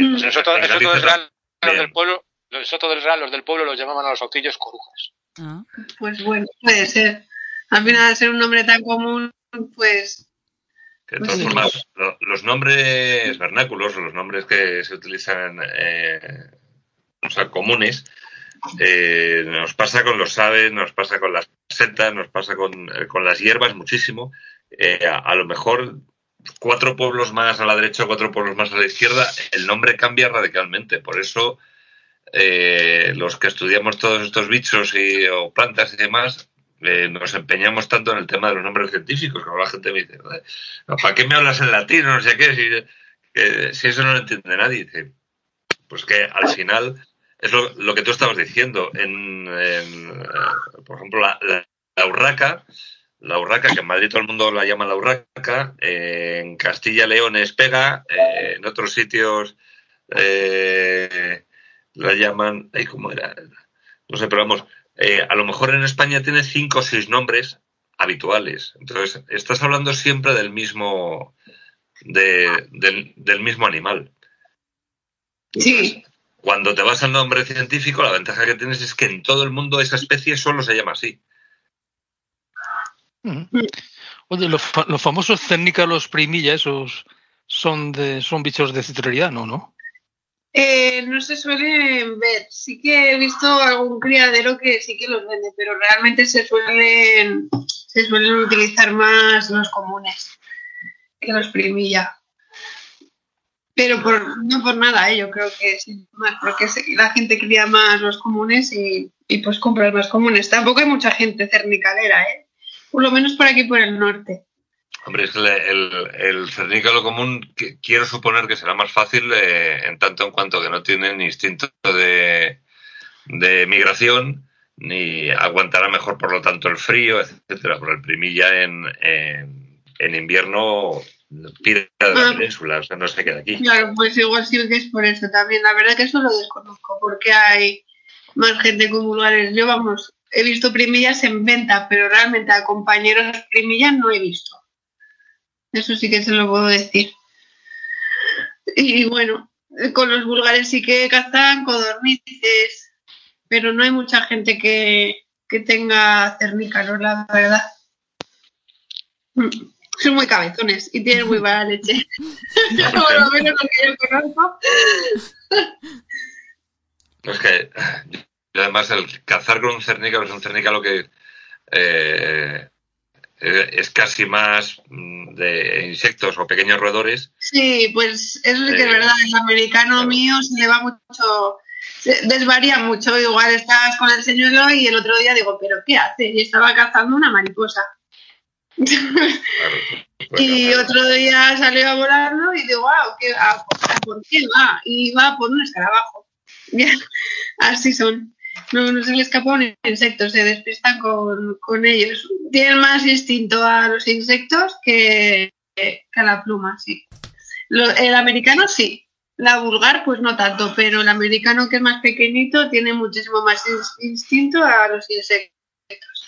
los del pueblo, los Soto del Real, los del pueblo los llamaban a los saltillos corujas. Ah, Pues bueno, puede ser. Al final, al ser un nombre tan común, pues De Pues todas formas, lo- los nombres vernáculos, los nombres que se utilizan, eh, o sea, comunes, eh, nos pasa con los aves, nos pasa con las setas, nos pasa con, eh, con las hierbas muchísimo. Eh, a, a lo mejor cuatro pueblos más a la derecha, cuatro pueblos más a la izquierda, el nombre cambia radicalmente. Por eso, eh, los que estudiamos todos estos bichos y, o plantas y demás, eh, nos empeñamos tanto en el tema de los nombres científicos, que la gente me dice, "Joder, ¿para qué me hablas en latín? No sé qué, si, eso no lo entiende nadie. Dice, pues que al final es lo, que tú estabas diciendo. En, en, eh, por ejemplo, la, la- la urraca, la urraca, que en Madrid todo el mundo la llama la urraca, eh, en Castilla León es pega, eh, en otros sitios eh, la llaman, ay, ¿cómo era? No sé, pero vamos, a lo mejor en España tiene cinco o seis nombres habituales. Entonces, estás hablando siempre del mismo, de- del, del mismo animal. sí, Cuando te vas al nombre científico, la ventaja que tienes es que en todo el mundo esa especie solo se llama así. Oye, los, fa- los famosos cernícalos primilla, esos son de son bichos de citrería, ¿no? ¿no? Eh, no se suelen ver. Sí que he visto algún criadero que sí que los vende, pero realmente se suelen, se suelen utilizar más los comunes que los primilla. Pero por, no por nada, ¿eh? yo creo que sí, más porque la gente cría más los comunes y, y pues compra más comunes. Tampoco hay mucha gente cernicalera, ¿eh? Por lo menos por aquí por el norte. Hombre, es le- el, el cernícalo común que- quiero suponer que será más fácil eh, en tanto en cuanto que no tienen instinto de, de migración ni aguantará mejor por lo tanto el frío, etcétera. Por el primilla en, en, en invierno pide de la Ah. península, o sea, no se queda aquí. Claro, pues igual sí que es por eso también. La verdad que eso lo desconozco, porque hay más gente con vulgares. Yo, vamos, he visto primillas en venta, pero realmente a compañeros primillas no he visto. Eso sí que se lo puedo decir. Y bueno, con los vulgares sí que cazan codornices, pero no hay mucha gente que, que tenga cernícalos, la verdad. Mm. Son muy cabezones y tienen muy mala leche. Por lo menos lo que yo conozco. Es que y además el cazar con un cernícalo es un cernícalo que eh, eh, es casi más mm, de insectos o pequeños roedores. Sí, pues eso sí que es Eh, verdad. El americano claro. mío se le va mucho, se desvaría mucho. Igual estabas con el señuelo y el otro día digo, ¿pero qué hace? Y estaba cazando una mariposa. Claro, pues, y claro. otro día salió volando y digo, wow, ¿qué, a, a por qué va? Y va por un escarabajo. Así son. No, no se le escapa un insecto, se despistan con, con ellos. Tienen más instinto a los insectos que, que a la pluma, sí. Lo- el americano sí, la vulgar pues no tanto, pero el americano que es más pequeñito tiene muchísimo más ins- instinto a los insectos.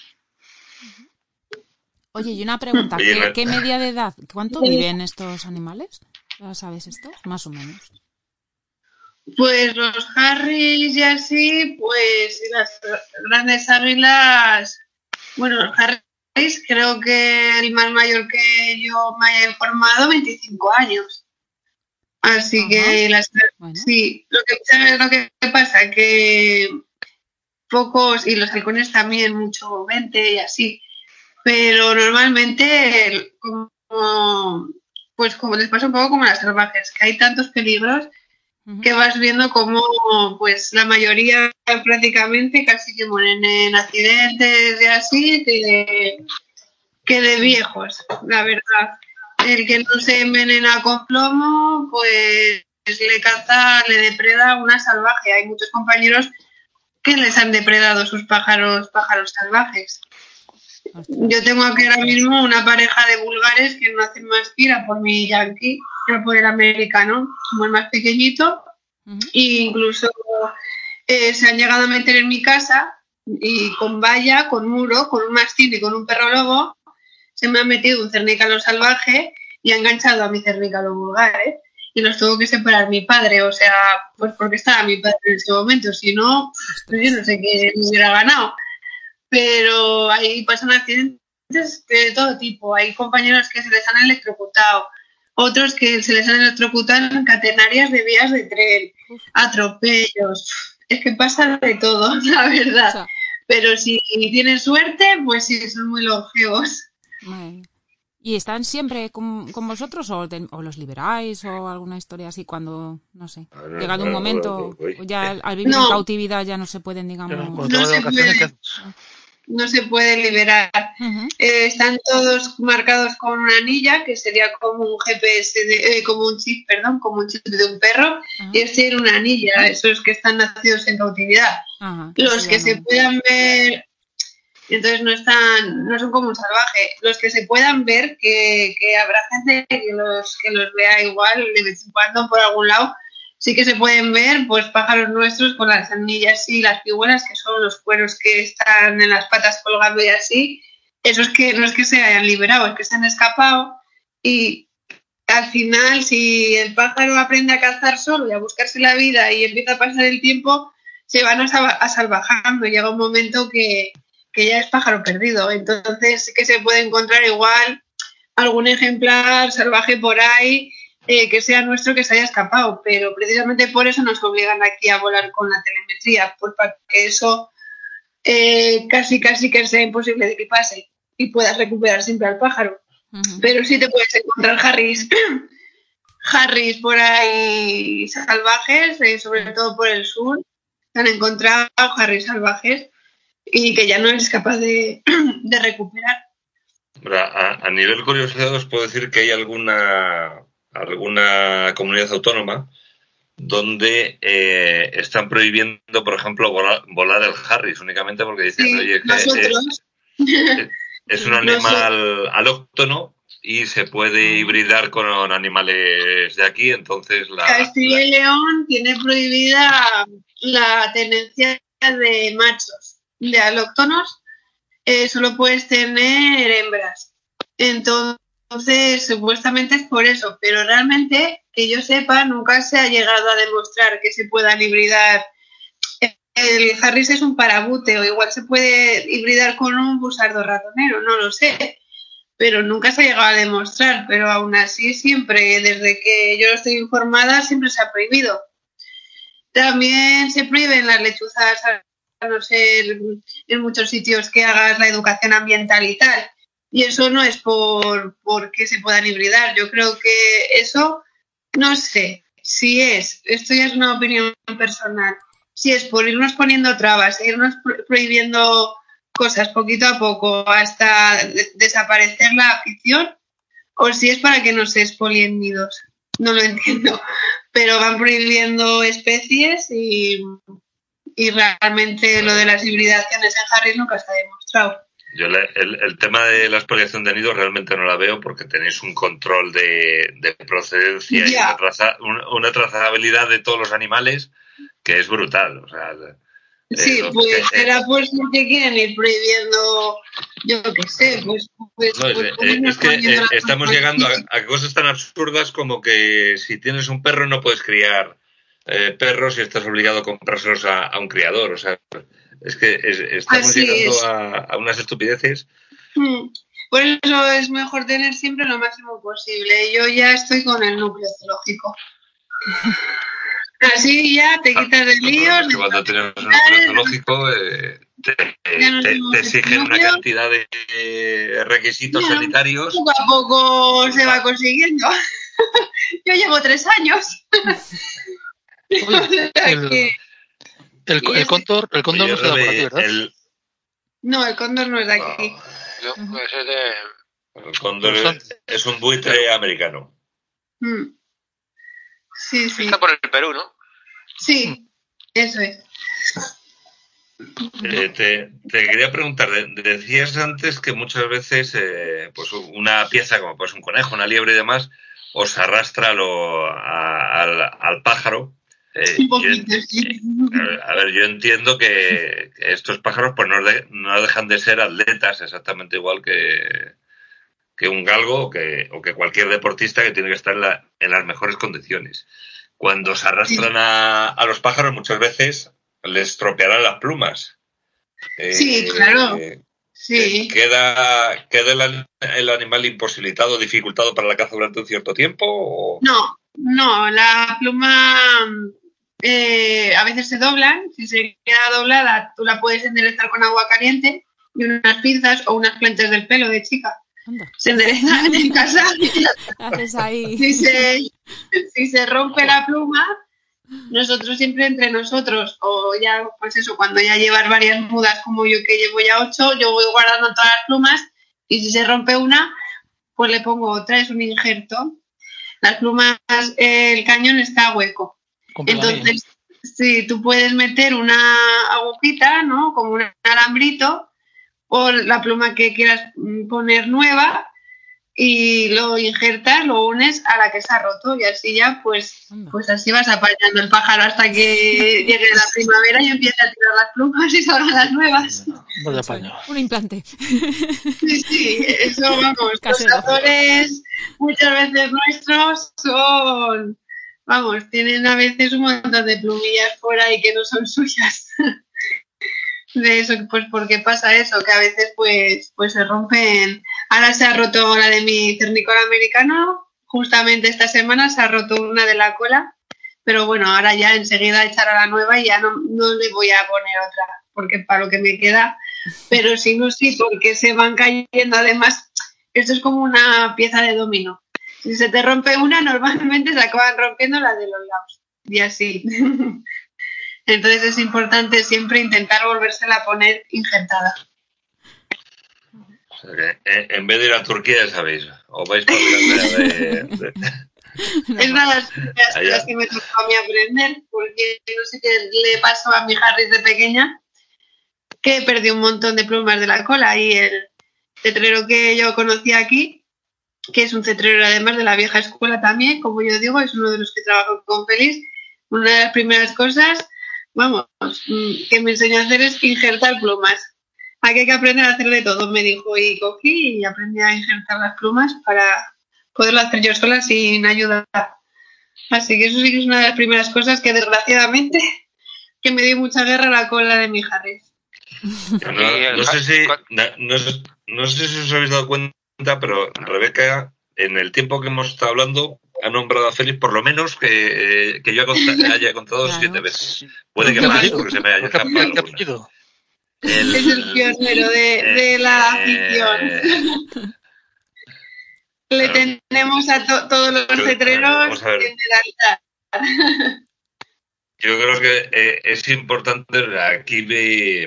Oye, y una pregunta, ¿qué, qué media de edad? ¿Cuánto viven estos animales? ¿Ya sabes esto? Más o menos. Pues los Harris y así, pues y las grandes águilas, bueno, los Harris creo que el más mayor que yo me haya informado, 25 años. Así Ajá. que las Bueno, Sí, lo que, ¿sabes lo que pasa? Que pocos, y los halcones también, mucho 20 y así, pero normalmente, como, pues como les pasa un poco como a las salvajes, que hay tantos peligros que vas viendo como pues la mayoría prácticamente casi que mueren en accidentes y así que de, que de viejos, la verdad. El que no se envenena con plomo, pues le caza, le depreda una salvaje. Hay muchos compañeros que les han depredado sus pájaros, pájaros salvajes. Yo tengo aquí ahora mismo una pareja de vulgares que no hacen más que ir a por mi yankee, por el americano, como el más pequeñito, Ujú. Y incluso eh, se han llegado a meter en mi casa y con valla, con muro, con un mastín y con un perro lobo, se me ha metido un cernícalo salvaje y ha enganchado a mi cernícalo vulgar, ¿eh? Y los tuvo que separar mi padre, o sea, pues porque estaba mi padre en ese momento, si no, pues yo no sé qué me hubiera ganado. Pero ahí pasan accidentes de todo tipo. Hay compañeros que se les han electrocutado, otros que se les han electrocutado en catenarias de vías de tren, atropellos. Es que pasa de todo, la O verdad. sea, Pero si tienen suerte, pues sí, son muy longevos. ¿Y están siempre con, con vosotros o, ten- o los liberáis o alguna historia así cuando, no sé, Ah, no, llegado no, un momento, no, ya al, vivir en cautividad ya no se pueden, digamos... No se puede. No se puede liberar. Eh, están todos marcados con una anilla, que sería como un GPS, de- eh, como un chip, perdón, como un chip de un perro, y es tiene una anilla, esos que están nacidos en cautividad. Los que se puedan ver, entonces no están, no son como un salvaje. Los que se puedan ver, que, que habrá gente que los, que los vea igual de vez en cuando por algún lado, sí que se pueden ver, pues pájaros nuestros con las anillas y las figuras, que son los cueros que están en las patas colgando y así. Esos que no es que se hayan liberado, es que se han escapado y al final, si el pájaro aprende a cazar solo y a buscarse la vida y empieza a pasar el tiempo, se van a, sal- a salvajando. Llega un momento que, que ya es pájaro perdido. Entonces sí que se puede encontrar igual algún ejemplar salvaje por ahí eh, que sea nuestro que se haya escapado. Pero precisamente por eso nos obligan aquí a volar con la telemetría, para que eso eh, casi casi que sea imposible de que pase y puedas recuperar siempre al pájaro pero sí te puedes encontrar Harris, Harris por ahí salvajes, eh, sobre todo por el sur, se han encontrado Harris salvajes y que ya no eres capaz de, de recuperar. A nivel curiosidad os puedo decir que hay alguna alguna comunidad autónoma donde eh, están prohibiendo, por ejemplo, volar, volar el Harris únicamente porque dicen, Sí, oye, es, un no sé. animal alóctono y se puede hibridar con animales de aquí, entonces la, Castilla y León tiene prohibida la tenencia de machos, de alóctonos, eh, solo puedes tener hembras. Entonces, supuestamente es por eso, pero realmente, que yo sepa, nunca se ha llegado a demostrar que se puedan hibridar. El Harris es un parabute, o igual se puede hibridar con un busardo ratonero, no lo sé pero nunca se ha llegado a demostrar, pero aún así siempre, desde que yo estoy informada, siempre se ha prohibido. También se prohíben las lechuzas, a no ser en muchos sitios que hagas la educación ambiental y tal. Y eso no es por, por que se puedan hibridar. Yo creo que eso, no sé, si es, esto ya es una opinión personal, si es por irnos poniendo trabas, irnos pro- prohibiendo cosas poquito a poco hasta de- desaparecer la afición o si es para que no se expolien nidos. No lo entiendo. Pero van prohibiendo especies y, y realmente lo de las hibridaciones en Harris nunca ha demostrado. Yo le- el, el tema de la expoliación de nidos realmente no la veo porque tenéis un control de, de procedencia y una, traza- una- una trazabilidad de todos los animales que es brutal. O sea, eh, Sí, pues que- será pues porque quieren ir prohibiendo, yo qué sé, pues... pues, No, es, pues, eh, es que eh, estamos llegando a, a cosas tan absurdas como que si tienes un perro no puedes criar eh, perros y estás obligado a comprárselos a, a un criador. O sea, es que es- estamos Así llegando es. a, a unas estupideces. Mm. Por eso es mejor tener siempre lo máximo posible. Yo ya estoy con el núcleo zoológico. Así ya te quitas de líos. es que cuando tienes un núcleo zoológico eh, te, te- tenemos te exigen una cantidad de requisitos Ya. sanitarios. Poco a poco se va consiguiendo. Yo llevo tres años. El- que- El, el cóndor, el cóndor no por Rebe, aquí, ¿verdad? el, No, el cóndor no es de aquí. no, Yo, pues, es de. el cóndor es, es un buitre americano. Mm. Sí, sí. Está por el Perú, ¿no? Sí, eso es. Eh, te, te quería preguntar, de- decías antes que muchas veces eh, pues una pieza como pues un conejo, una liebre y demás, os arrastra lo- a- al, al pájaro. Eh, yo eh, a ver, yo entiendo que, que estos pájaros pues no, de- no dejan de ser atletas exactamente igual que, que un galgo o que, o que cualquier deportista que tiene que estar en, la- en las mejores condiciones. Cuando se arrastran a, a los pájaros muchas veces les estropearán las plumas. Eh, Sí, claro. eh, Sí. ¿Queda, queda el, an- el animal imposibilitado, dificultado para la caza durante un cierto tiempo? O... No, no, la pluma eh, a veces se doblan. Si se queda doblada, tú la puedes enderezar con agua caliente y unas pinzas o unas plantas del pelo de chica. Anda, Se enderezan en casa. haces ahí. si, se, si se rompe la pluma, nosotros siempre entre nosotros, o ya, pues eso, cuando ya llevas varias mudas como yo que llevo ya ocho, yo voy guardando todas las plumas y si se rompe una, pues le pongo otra, es un injerto. Las plumas, eh, el cañón está hueco. Entonces, sí, tú puedes meter una agujita, ¿no? Como un alambrito, o la pluma que quieras mm, poner nueva, y lo injertas, lo unes a la que se ha roto, y así ya, pues, pues así vas apañando el pájaro hasta que llegue la primavera y empiece a tirar las plumas y salgan las nuevas. Paño. Un implante. Sí, sí, eso vamos, los cazadores muchas veces nuestros son, vamos, tienen a veces un montón de plumillas por ahí que no son suyas. De eso, pues porque pasa eso, que a veces pues, pues se rompen. Ahora se ha roto la de mi cernícola americano, justamente esta semana se ha roto una de la cola, pero bueno, ahora ya enseguida echar a la nueva y ya no, no le voy a poner otra, porque para lo que me queda pero si no, sí, porque se van cayendo. Además, esto es como una pieza de dominó. Si se te rompe una, normalmente se acaban rompiendo las de los lados. Y así. Entonces es importante siempre intentar volvérsela a poner injertada. O sea que, eh, en vez de ir a Turquía, ya sabéis, o vais por la de, de- Es una de las cosas que me tocó a mí aprender, porque no sé qué le pasó a mi Harris de pequeña, que perdió un montón de plumas de la cola y el cetrero que yo conocí aquí, que es un cetrero además de la vieja escuela también, como yo digo, es uno de los que trabajo con Félix, una de las primeras cosas, vamos, mm, que me enseñó a hacer es injertar plumas. Aquí hay que aprender a hacer de todo, me dijo, y cogí y aprendí a injertar las plumas para poderlo hacer yo sola sin ayuda. Así que eso sí que es una de las primeras cosas que desgraciadamente que me dio mucha guerra la cola de mi Harris. No, no sé si, no, no sé si os habéis dado cuenta, pero Rebeca, en el tiempo que hemos estado hablando, ha nombrado a Félix por lo menos que, eh, que yo haya contado, Claro. siete veces. Puede que ¿Qué más, porque se me haya ¿Qué escapado Es el pionero de, de la eh, afición. Le tenemos a to- todos los ver. en el altar. Yo creo que eh, es importante, aquí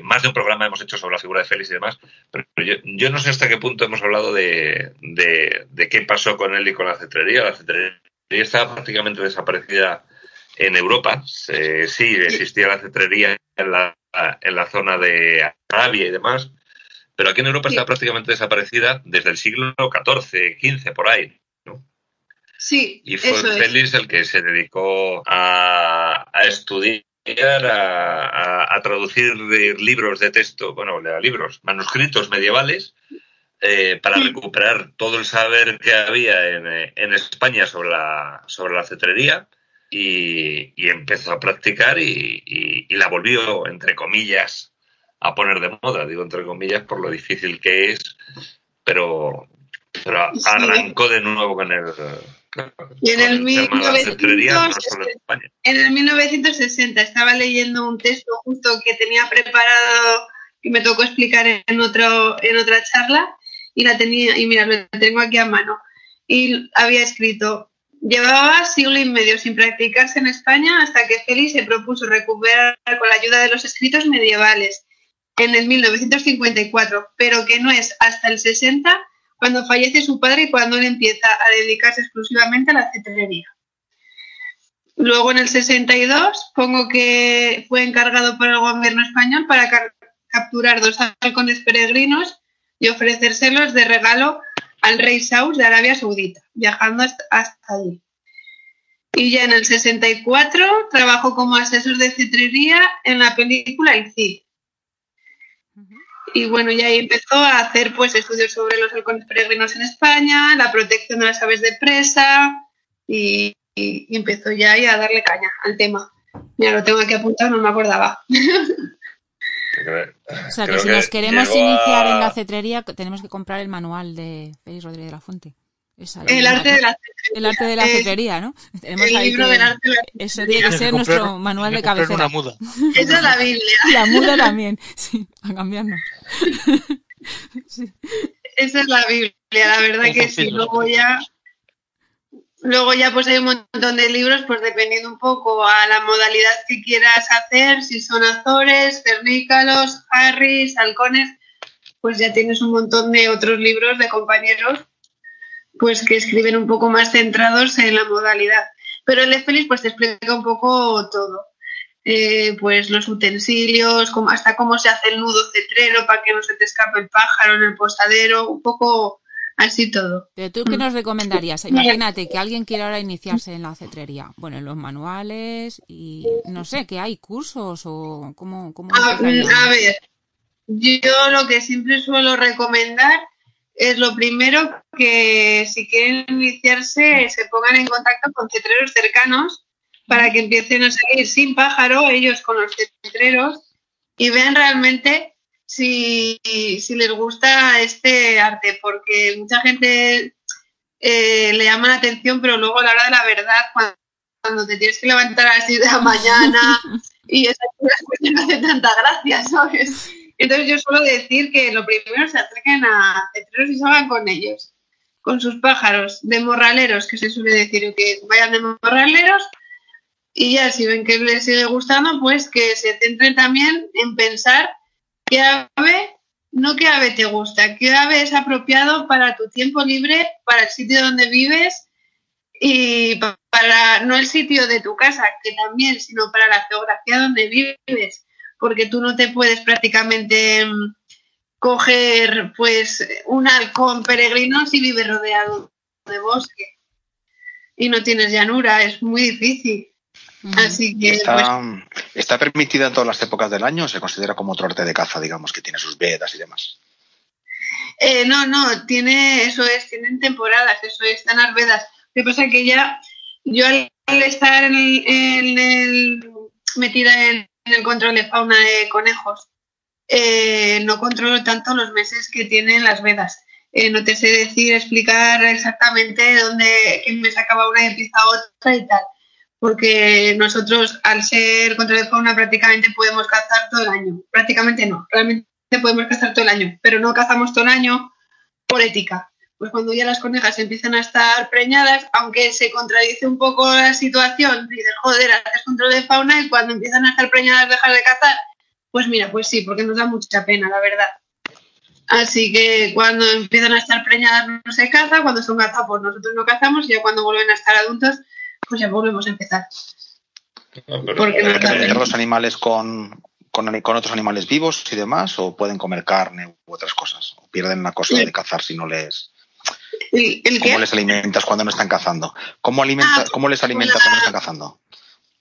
más de un programa hemos hecho sobre la figura de Félix y demás, pero yo, yo no sé hasta qué punto hemos hablado de, de, de qué pasó con él y con la cetrería. La cetrería estaba prácticamente desaparecida en Europa. Se- sí, existía la cetrería en la, en la zona de Arabia y demás, pero aquí en Europa está prácticamente desaparecida desde el siglo XIV, XV, por ahí. Sí, Y fue eso es. Félix el que se dedicó a, a estudiar, a, a- a traducir libros de texto, bueno, libros, manuscritos medievales, eh, para recuperar todo el saber que había en, en España sobre la, sobre la cetrería y, y empezó a practicar y, y- y la volvió, entre comillas, a poner de moda. Digo entre comillas por lo difícil que es, pero, arrancó de nuevo con el... Y en el con tema de la 1900 cetrería, no solo en España. En el 1960 estaba leyendo un texto justo que tenía preparado y me tocó explicar en otro en otra charla y la tenía y mira lo tengo aquí a mano y había escrito llevaba siglo y medio sin practicarse en España hasta que Félix se propuso recuperar con la ayuda de los escritos medievales en el 1954 pero que no es hasta el 60 cuando fallece su padre y cuando él empieza a dedicarse exclusivamente a la cetrería. Luego en el 62 pongo que fue encargado por el gobierno español para ca- capturar dos halcones peregrinos y ofrecérselos de regalo al rey Saud de Arabia Saudita, viajando hasta, hasta allí. Y ya en el 64 trabajó como asesor de cetrería en la película El Cid. Y bueno, ya ahí empezó a hacer pues estudios sobre los halcones peregrinos en España, la protección de las aves de presa y, y- y empezó ya ahí a darle caña al tema. Mira, lo tengo aquí apuntado, no me acordaba. O sea, que creo si nos queremos a- iniciar en la cetrería, tenemos que comprar el manual de Félix Rodríguez de la Fuente. Esa- El arte de la el arte de la cetrería, ¿no? Tenemos el ahí libro que- del arte de la Eso tiene que ser comprar- nuestro manual de cabecera. una muda. Esa es la Biblia. La muda también, sí, a cambiarnos. Sí. Esa es la Biblia, la verdad que sí. Luego ya, luego ya pues hay un montón de libros, pues dependiendo un poco a la modalidad que quieras hacer, si son azores, cernícalos, harris, halcones, pues ya tienes un montón de otros libros de compañeros, pues que escriben un poco más centrados en la modalidad. Pero el de Félix pues te explica un poco todo. Eh, pues los utensilios, hasta cómo se hace el nudo cetrero para que no se te escape el pájaro en el posadero, un poco así todo. Pero tú, ¿qué nos recomendarías? Imagínate que alguien quiere ahora iniciarse en la cetrería. Bueno, en los manuales y no sé, ¿qué hay? ¿Cursos o cómo, cómo a ver, yo lo que siempre suelo recomendar es lo primero que si quieren iniciarse se pongan en contacto con cetreros cercanos para que empiecen a salir sin pájaro ellos con los cetreros y vean realmente si, si les gusta este arte, porque mucha gente eh, le llama la atención, pero luego a la hora de la verdad, cuando, cuando te tienes que levantar a las 10 de la mañana y esas cosas pues no hace tanta gracia, ¿sabes? Entonces yo suelo decir que lo primero se acerquen a cetreros y salgan con ellos, con sus pájaros, de morraleros, que se suele decir, que vayan de morraleros y ya si ven que les sigue gustando, pues que se centren también en pensar qué ave, no qué ave te gusta, qué ave es apropiado para tu tiempo libre, para el sitio donde vives y pa- para no el sitio de tu casa, que también, sino para la geografía donde vives, porque tú no te puedes prácticamente mm, coger pues un halcón peregrino si vives rodeado de bosque y no tienes llanura, es muy difícil. Así que pues, Está, está permitida en todas las épocas del año o se considera como otro arte de caza, digamos, que tiene sus vedas y demás. Eh, no, no, tiene, eso es, tienen temporadas, eso es, están las vedas. Lo que pasa es que ya, yo al al estar en el, en el- metida en el control de fauna de conejos, eh, no controlo tanto los meses que tienen las vedas. Eh, no te sé decir, explicar exactamente dónde, qué mes acaba una y empieza otra y tal. Porque nosotros, al ser control de fauna, prácticamente podemos cazar todo el año. Prácticamente no, realmente podemos cazar todo el año, pero no cazamos todo el año por ética. Pues cuando ya las conejas empiezan a estar preñadas, aunque se contradice un poco la situación, dices, joder, haces control de fauna y cuando empiezan a estar preñadas dejas de cazar, pues mira, pues sí, porque nos da mucha pena, la verdad. Así que cuando empiezan a estar preñadas no se caza, cuando son gazapos nosotros no cazamos y ya cuando vuelven a estar adultos, pues ya volvemos a empezar. No, Porque no ¿Hay que está alimentar bien. los animales con, con, con otros animales vivos y demás o pueden comer carne u otras cosas? ¿O pierden la cosa de cazar si no les... ¿El, el ¿Cómo qué? les alimentas cuando no están cazando? ¿Cómo, alimenta, Ah, ¿cómo les alimentas cuando no están cazando?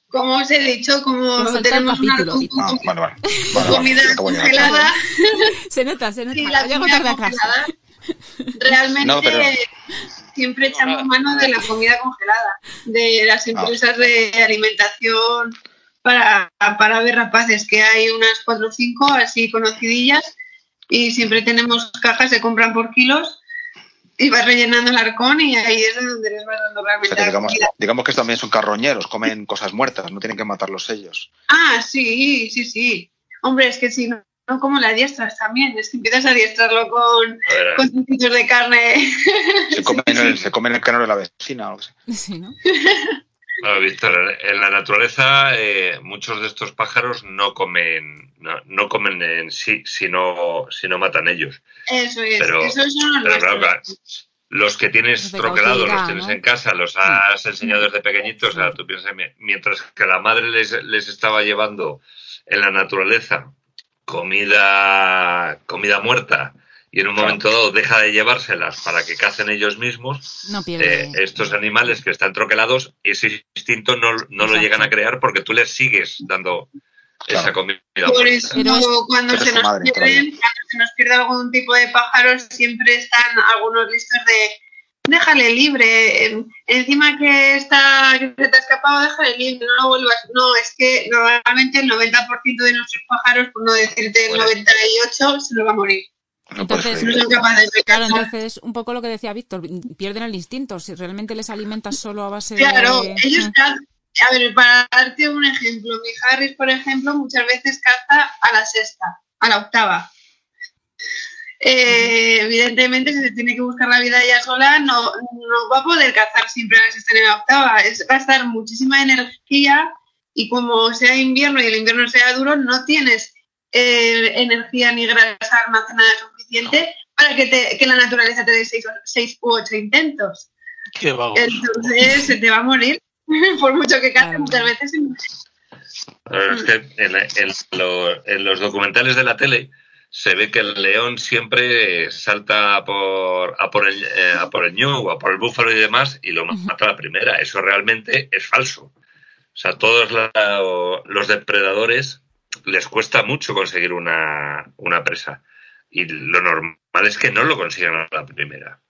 Como os he dicho, como tenemos un capítulo arco y- con Ah, vale, vale. Vale, vale, comida ya te voy a llegar. congelada, Se nota, se nota. Sí, la Llego tarde congelada. Realmente No, pero- siempre echamos mano de la comida congelada, de las Ah. empresas de alimentación para, para ver rapaces, que hay unas cuatro o cinco así conocidillas y siempre tenemos cajas, se compran por kilos y vas rellenando el arcón y ahí es de donde les vas dando O realmente sea, la digamos, digamos que también son carroñeros, comen cosas muertas, no tienen que matarlos ellos. Ah, sí, sí, sí. Hombre, es que si no, no como la adiestras también, es que empiezas a adiestrarlo con, con trocitos de carne. Se comen, el, se comen el canal de la vecina o lo que sea. Sí, ¿no? Víctor, en la naturaleza eh, muchos de estos pájaros no comen no, no comen en sí si no, si no matan ellos. Eso es, Pero- son Pero claro, los que tienes troquelados, los tienes ¿no? en casa, los has enseñado desde pequeñitos, o sea, tú piensas, mi- mientras que la madre les, les estaba llevando en la naturaleza comida, comida muerta y en un momento dado deja de llevárselas para que cacen ellos mismos, No pierde. eh, estos animales que están troquelados, ese instinto no, no lo llegan a crear porque tú les sigues dando esa comida. Por muerta. eso Pero cuando se nos madre, pierden, cuando se nos pierde algún tipo de pájaros, siempre están algunos listos de déjale libre, em, encima que está que se te ha escapado, déjale libre, no lo vuelvas. No, es que normalmente el 90% de nuestros pájaros, por no decirte el Bueno. 98, se nos va a morir. No Entonces, Claro, entonces un poco lo que decía Víctor, pierden el instinto. Si realmente les alimentas solo a base Claro, de. ellos Ah, cazan. A ver, para darte un ejemplo, mi Harris, por ejemplo, muchas veces caza a la sexta, a la octava. Eh, evidentemente, si se tiene que buscar la vida ella sola, no, no va a poder cazar siempre a la sexta ni a la octava. Es gastar muchísima energía y como sea invierno y el invierno sea duro, no tienes eh, energía ni grasa almacenada suficiente para que, te- que la naturaleza te dé seis, seis u ocho intentos. Qué vago. Entonces se te va a morir. Por mucho que cante, Claro. muchas veces es que en, en lo- en los documentales de la tele se ve que el león siempre salta a por, a por el, eh, a por el ñu, a por el búfalo y demás y lo mata a la primera. Eso realmente es falso. O sea, todos la- los depredadores les cuesta mucho conseguir una, una presa. Y lo normal es que no lo consigan a la primera.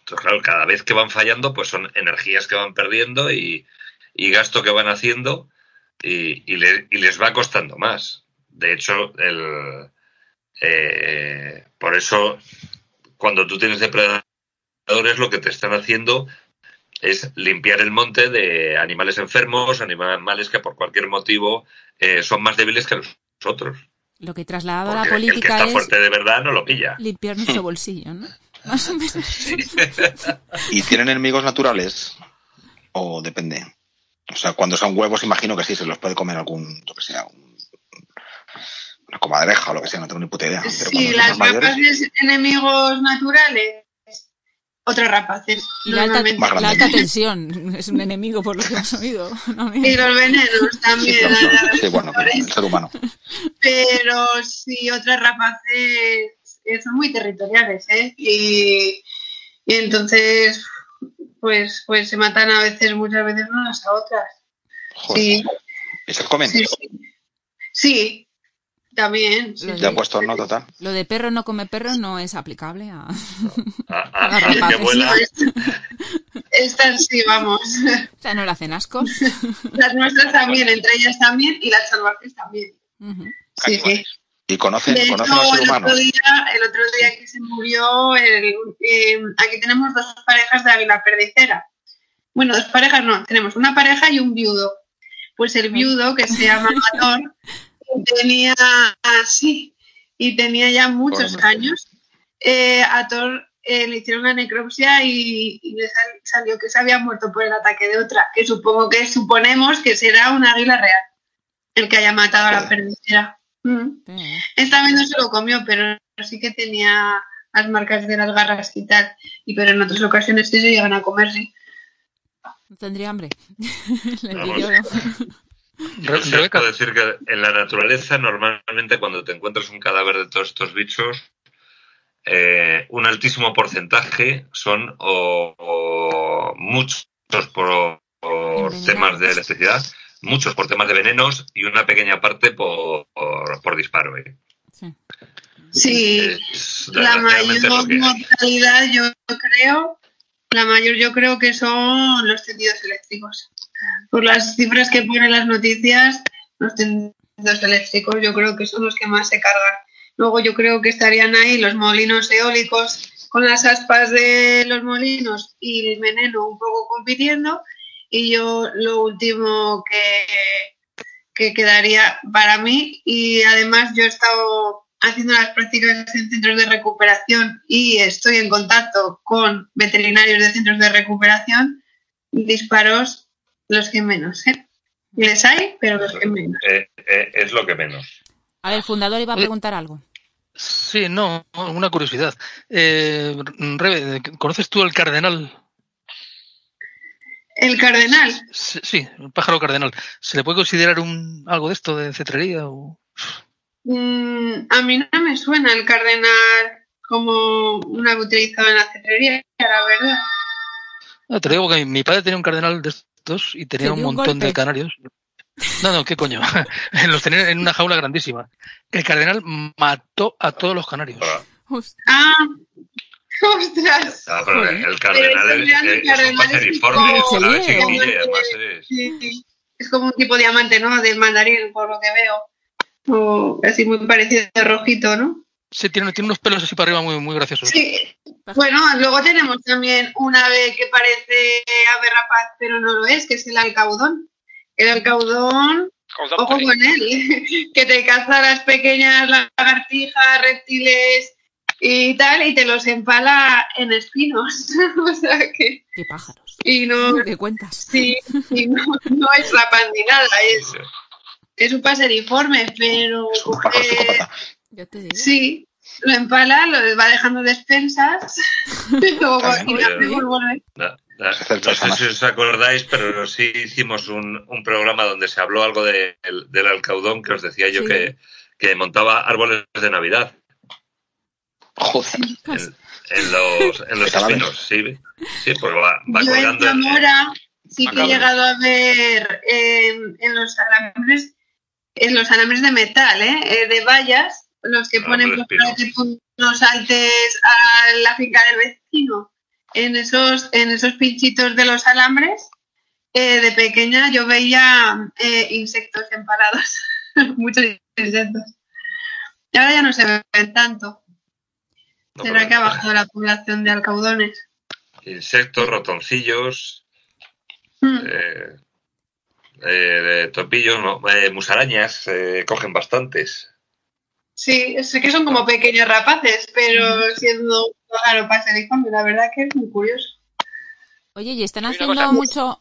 Entonces, claro, cada vez que van fallando, pues son energías que van perdiendo y, y gasto que van haciendo y, y y les va costando más. De hecho, el, eh, por eso, cuando tú tienes depredadores, lo que te están haciendo es limpiar el monte de animales enfermos, animales que por cualquier motivo eh, son más débiles que los otros. Lo que trasladado a la Porque el que política está es fuerte de verdad no lo pilla. limpiar nuestro bolsillo, ¿no? Más o menos. ¿Y tienen enemigos naturales? ¿O depende? O sea, cuando son huevos, imagino que sí, se los puede comer algún, yo que sea, un- una comadreja o lo que sea, no tengo ni puta idea. Pero Sí, las más mayores, enemigos naturales, otras rapaces. La alta, la grande. alta tensión es un enemigo por lo que hemos oído. ¿no? Y los venenos sí, también. claro, las sí, bueno, rapaces. el ser humano. pero sí otras rapaces son muy territoriales, ¿eh? Y, y entonces, pues, pues se matan a veces, muchas veces unas a otras. Joder. Sí, ¿Y se comen? sí, sí. Sí, también. sí. Ya he puesto no total. Lo de perro no come perro no es aplicable a... A, a- Las a rapaces. vuela, Estas sí, vamos. O sea, no le hacen ascos. Las nuestras también, entre ellas también, y las salvajes también. Sí, sí. ¿Y conocen, hecho, conocen al ser el humano? otro, día, el otro día que se murió, el- eh, aquí tenemos dos parejas de águila perdicera. Bueno, dos parejas no, tenemos una pareja y un viudo. Pues el viudo, que se llama Ator, tenía así, y tenía ya muchos años. Eh, Ator eh, le hicieron una necropsia y, y le sal- salió que se había muerto por el ataque de otra, que supongo que suponemos que será un águila real, el que haya matado a la perdicera. Mm. Sí. Esta vez no se lo comió, pero sí que tenía las marcas de las garras y tal. Y pero en otras ocasiones sí se llegan a comer, sí. No tendría hambre. Le Re- Rebeca, puedo decir que en la naturaleza, normalmente cuando te encuentras un cadáver de todos estos bichos, eh, un altísimo porcentaje son o, o muchos por, por temas de electricidad, muchos por temas de venenos y una pequeña parte por, por, por disparo. eh. Sí. Sí, Es la mayor mortalidad yo creo, la mayor yo creo que son los tendidos eléctricos. Por las cifras que ponen las noticias, los tendidos eléctricos yo creo que son los que más se cargan. Luego yo creo que estarían ahí los molinos eólicos con las aspas de los molinos y el veneno un poco compitiendo. Y yo lo último que, que quedaría para mí, y además yo he estado haciendo las prácticas en centros de recuperación y estoy en contacto con veterinarios de centros de recuperación, disparos los que menos. ¿eh? Les hay, pero los que menos. Eh, eh, es lo que menos. A ver, el fundador iba a preguntar algo. sí, no, una curiosidad. Eh, Rebe, ¿conoces tú el cardenal? El cardenal, Sí, sí, el pájaro cardenal. ¿Se le puede considerar un algo de esto de cetrería? O... mm, a mí no me suena el cardenal. como una que utilizaba en la cetrería, la verdad. No, te lo digo porque mi padre tenía un cardenal de estos y tenía un un montón de canarios. No, no, qué coño. Los tenía en una jaula grandísima. El cardenal mató a todos los canarios. Hostia, Ah, ostras. Ah, pero el cardenal Pero es, es un cardenal es paseriforme, tipo- es chiquilla, es- además es... Sí, es como un tipo diamante, ¿no? Del mandarín, por lo que veo. O así muy parecido de rojito, ¿no? Sí, tiene, tiene unos pelos así para arriba muy, muy graciosos. Sí. Bueno, luego tenemos también un ave que parece ave rapaz, pero no lo es, que es el alcaudón. El alcaudón, Caudón ojo con él, que te caza las pequeñas lagartijas, reptiles y tal, y te los empala en espinos. o sea que, qué pájaros. y no, ¿Qué cuentas? sí, y no, no es rapaz ni nada, es, es un paseriforme, pero Es un pájaro coge- psicópata. Yo te digo. Sí, lo empala, lo va dejando despensas, luego y luego vuelve. No, sé si os acordáis, pero sí hicimos un, un programa donde se habló algo de- del- del alcaudón que os decía yo Sí. que, que montaba árboles de Navidad Joder. en, en los, en los ¿Qué tal, espinos. Sí, sí porque va, va Yo en colgando en- Zamora sí que he llegado a ver en, en los alambres, en los alambres de metal, ¿eh? Eh, de vallas, los que ponen Alambres pues, para que a la finca del vecino. En esos, en esos pinchitos de los alambres, eh, de pequeña yo veía eh, insectos empalados, muchos insectos. Y ahora ya no se ven tanto. no, Será que ha bajado la población de alcaudones. insectos, rotoncillos, Mm. eh, eh, topillos, no, eh, musarañas, eh, cogen bastantes. Sí, sé que son como pequeños rapaces, pero siendo un pájaro paseriforme, la verdad que es muy curioso. Oye, ¿y están haciendo cosa- mucho,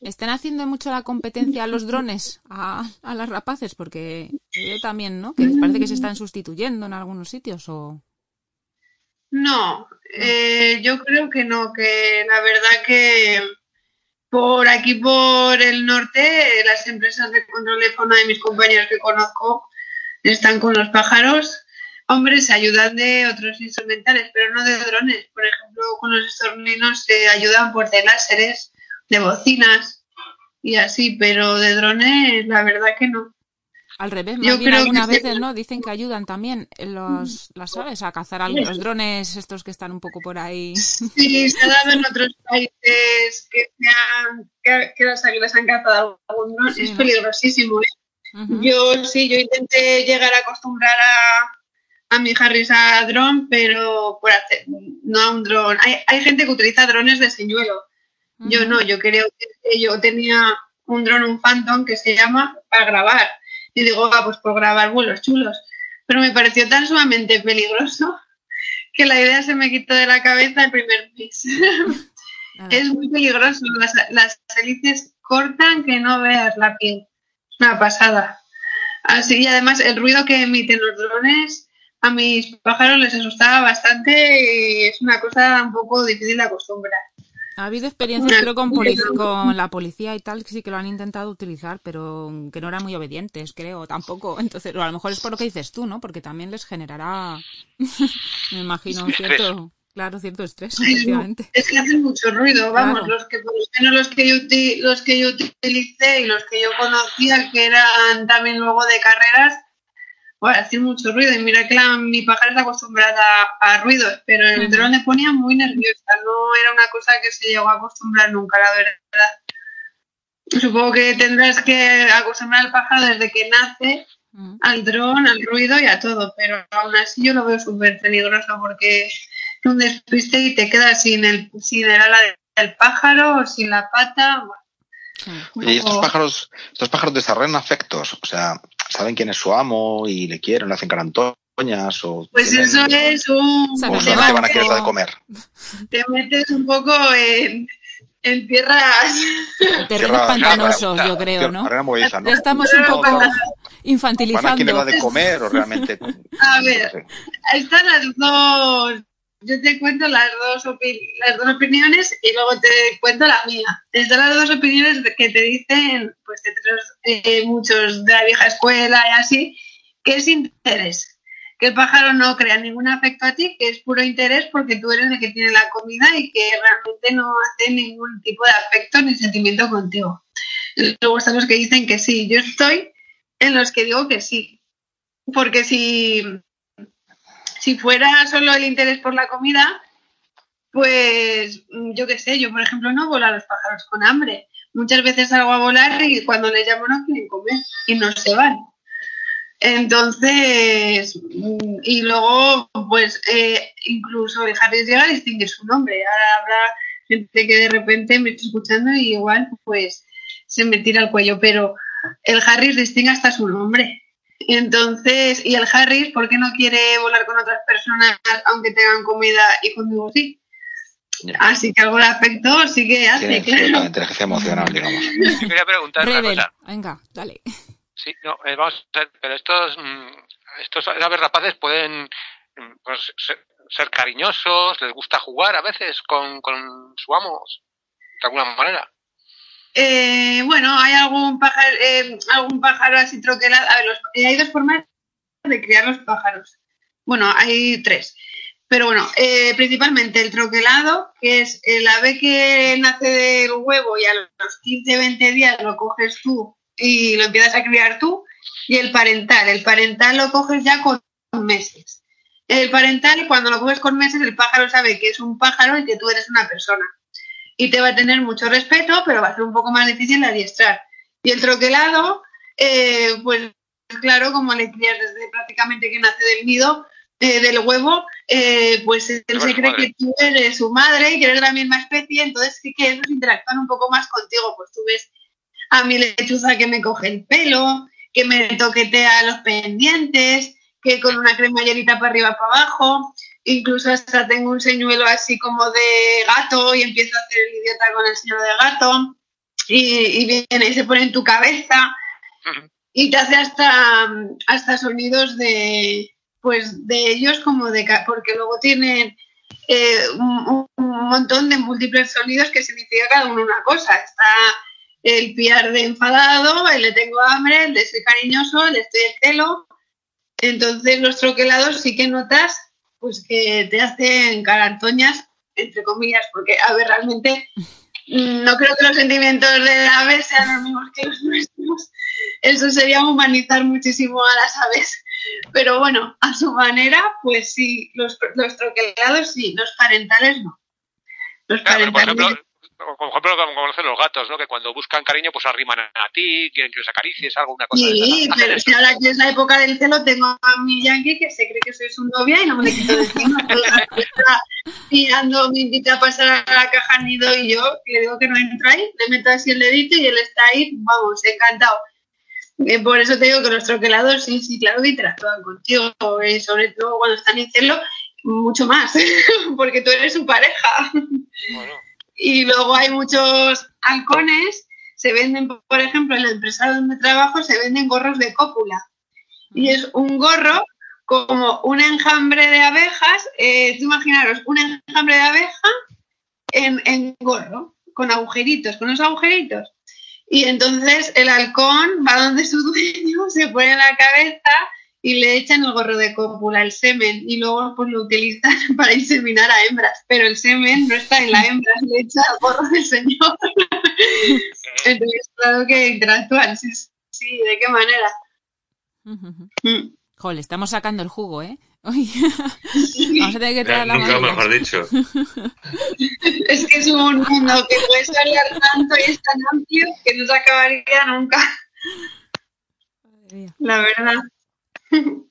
están haciendo mucho la competencia a los drones, a, a las rapaces? Porque yo también, ¿no? Que parece que se están sustituyendo en algunos sitios o... No, eh, yo creo que no, que la verdad que por aquí, por el norte, las empresas de control de fauna de mis compañeros que conozco están con los pájaros. Hombre, se ayudan de otros instrumentales, pero no de drones. Por ejemplo, con los estorninos se ayudan por de láseres, de bocinas y así, pero de drones, la verdad que no. Al revés, más bien algunas veces, ¿no? Dicen que ayudan también los, las aves a cazar a los drones estos que están un poco por ahí. Sí, se ha dado en otros países que, se han, que, que las águilas han cazado algún dron. Sí, es ¿no? peligrosísimo. ¿eh? Yo sí, yo intenté llegar a acostumbrar a, a mi Harris a dron, pero por hacer, no a un dron. Hay, hay gente que utiliza drones de señuelo. Yo no, yo creo que yo tenía un dron, un Phantom que se llama para grabar. Y digo, ah, pues por grabar vuelos chulos. Pero me pareció tan sumamente peligroso que la idea se me quitó de la cabeza el primer mes. Es muy peligroso. Las, las hélices cortan que no veas la piel. Es una pasada. Así, y además el ruido que emiten los drones a mis pájaros les asustaba bastante y es una cosa un poco difícil de acostumbrar. Ha habido experiencias, creo, con, con la policía y tal, que sí que lo han intentado utilizar, pero que no eran muy obedientes, creo, tampoco. Entonces, o a lo mejor es por lo que dices tú, ¿no? Porque también les generará, me imagino, cierto, claro, cierto estrés, efectivamente. Es que hacen mucho ruido, vamos, Claro. los que por lo menos los que yo los que yo utilicé y los que yo conocía que eran también luego de carreras, bueno, hacían mucho ruido. Y mira que la, mi pájaro está acostumbrada a, a ruidos, pero el dron le ponía muy nerviosa, no era una cosa que se llegó a acostumbrar nunca, la verdad. Supongo que tendrás que acostumbrar al pájaro desde que nace Mm. al dron, al ruido y a todo, pero aún así yo lo veo súper peligroso porque es un despiste y te quedas sin el, sin el ala del pájaro o sin la pata. Sí. Y estos pájaros, estos pájaros desarrollan afectos, o sea, saben quién es su amo y le quieren, le hacen carantoñas o Pues tienen- eso es un... O que van a querer dar de comer. Te metes un poco en, en tierras... Terrenos Tierra- pantanosos, yo creo, ¿no? Estamos un poco ¿Van a quién le infantilizando. da de comer o realmente? A ver, están las dos... Yo te cuento las dos, las dos opiniones y luego te cuento la mía. Están las dos opiniones que te dicen, pues, eh, muchos de la vieja escuela y así, que es interés. que el pájaro no crea ningún afecto a ti, que es puro interés porque tú eres el que tiene la comida y que realmente no hace ningún tipo de afecto ni sentimiento contigo. Luego están los que dicen que sí. Yo estoy en los que digo que sí. Porque si, si fuera solo el interés por la comida, pues yo qué sé, yo por ejemplo no vuelo a los pájaros con hambre. Muchas veces salgo a volar y cuando les llamo no quieren comer y no se van. Entonces, mm, y luego, pues, eh, incluso el Harris llega a distinguir su nombre. Ahora habrá gente que de repente me está escuchando y igual, pues, se me tira el cuello, pero el Harris distingue hasta su nombre. Entonces, y el Harris, ¿por qué no quiere volar con otras personas aunque tengan comida y conmigo sí? Así que algo de afecto sí que hace, Tiene claro. la inteligencia emocional, digamos. Yo quería preguntar una cosa. venga, dale. Sí, no, eh, vamos a ver, pero estos, mm, estos aves rapaces pueden mm, pues, ser, ser cariñosos, les gusta jugar a veces con, con su amo, de alguna manera. Eh, bueno, hay algún pájaro, eh, algún pájaro así troquelado. A ver, los- eh, hay dos formas de criar los pájaros. Bueno, hay tres. Pero bueno, eh, principalmente el troquelado, que es el ave que nace del huevo y a los 15, 20 días lo coges tú y lo empiezas a criar tú. Y el parental, el parental lo coges ya con meses. El parental, cuando lo coges con meses, el pájaro sabe que es un pájaro y que tú eres una persona y te va a tener mucho respeto, pero va a ser un poco más difícil adiestrar. Y el troquelado, eh, pues claro, como le crías desde prácticamente que nace del nido, eh, del huevo, eh, pues él se cree madre. que tú eres su madre y que eres de la misma especie, entonces sí que ellos interactúan un poco más contigo, pues tú ves a mi lechuza que me coge el pelo, que me toquetea los pendientes, que con una cremallerita para arriba para abajo, incluso hasta tengo un señuelo así como de gato y empiezo a hacer el idiota con el señuelo de gato. Y, y viene y se pone en tu cabeza y te hace hasta, hasta sonidos de pues de ellos como de porque luego tienen eh, un, un montón de múltiples sonidos que significa cada uno una cosa. Está el piar de enfadado el de tengo hambre el de soy cariñoso el de estoy en celo. Entonces los troquelados sí que notas pues que te hacen carantoñas entre comillas porque a ver realmente no creo que los sentimientos de aves sean los mismos que los nuestros eso sería humanizar muchísimo a las aves. Pero bueno, a su manera, pues sí, los, los troquelados sí, los parentales no. Los parentales. Por ejemplo, como conocen los gatos, ¿no? Que cuando buscan cariño, pues arriman a ti, quieren que los acaricies, alguna cosa de Sí, esas. pero si ahora que es la época del celo, tengo a mi yankee que se cree que soy su novia y no me le quito de encima. Mirando, me invita a pasar a la caja nido y yo le digo que no entra ahí, le meto así el dedito y él está ahí, vamos, encantado. Eh, por eso te digo que los troquelados sí, sí, claro, que interactúan contigo, eh, sobre todo cuando están en celo, mucho más, porque tú eres su pareja. Bueno, Y luego hay muchos halcones, se venden, por ejemplo, en la empresa donde trabajo, se venden gorros de cópula. Y es un gorro como un enjambre de abejas, eh, imaginaros, un enjambre de abeja en, en gorro, con agujeritos, con unos agujeritos. Y entonces el halcón va donde su dueño, se pone en la cabeza y le echan el gorro de cópula, el semen, y luego pues lo utilizan para inseminar a hembras, pero el semen no está en la hembra, le echa el gorro del señor. Entonces, claro que interactúan, sí, sí, ¿de qué manera? Mm. Joder, estamos sacando el jugo, ¿eh? Vamos a tener que traer la Nunca madera. mejor dicho. Es que es un mundo que puedes hablar tanto y es tan amplio que no se acabaría nunca, Madre mía. la verdad.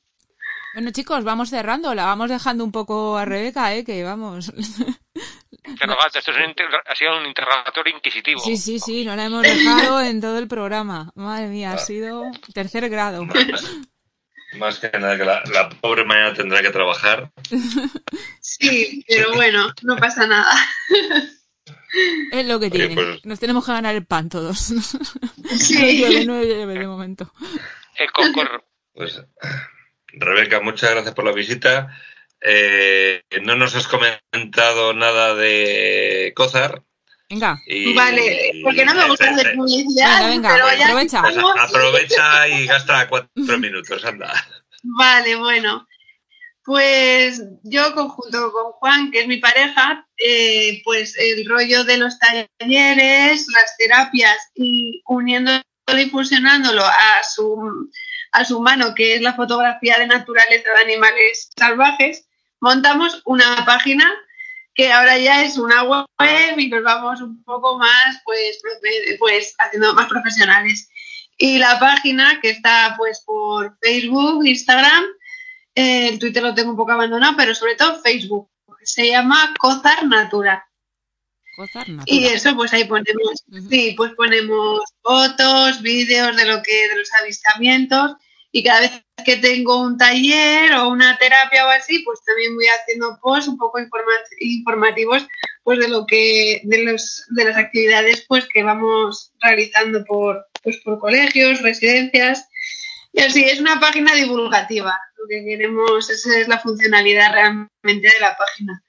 Bueno, chicos, vamos cerrando. La vamos dejando un poco a Rebeca, ¿eh? Que vamos. interrogante, esto es un inter- ha sido un interrogatorio inquisitivo. Sí, sí, sí, no la hemos dejado en todo el programa. Madre mía, ha sido tercer grado. Más que nada que la, la pobre mañana tendrá que trabajar. Sí, pero bueno, no pasa nada. Es lo que Oye, tiene. pues- Nos tenemos que ganar el pan todos. No Sí. llueve, no llueve de momento. El concorro. Pues, Rebeca, muchas gracias por la visita. Eh, no nos has comentado nada de Cozar. Venga, Y, Vale, porque no me gusta hacer publicidad, Venga, venga, pero ya aprovecha. pues aprovecha y gasta cuatro minutos, anda. Vale, bueno. Pues yo conjunto con Juan, que es mi pareja, eh, pues el rollo de los talleres, las terapias y uniéndolo y fusionándolo a su, a su mano, que es la fotografía de naturaleza de animales salvajes, montamos una página que ahora ya es una web y nos vamos un poco más, pues, pues haciendo más profesionales. Y la página que está pues por Facebook, Instagram, eh, el Twitter lo tengo un poco abandonado, pero sobre todo Facebook. Se llama Cozar Natura. Natura. Y eso, pues ahí ponemos, sí, pues ponemos fotos, vídeos de lo que, de los avistamientos. Y cada vez que tengo un taller o una terapia o así, pues también voy haciendo posts un poco informativos, pues de lo que, de los, de las actividades, pues que vamos realizando por, pues por colegios, residencias. Y así es una página divulgativa. Lo que queremos, esa es la funcionalidad realmente de la página.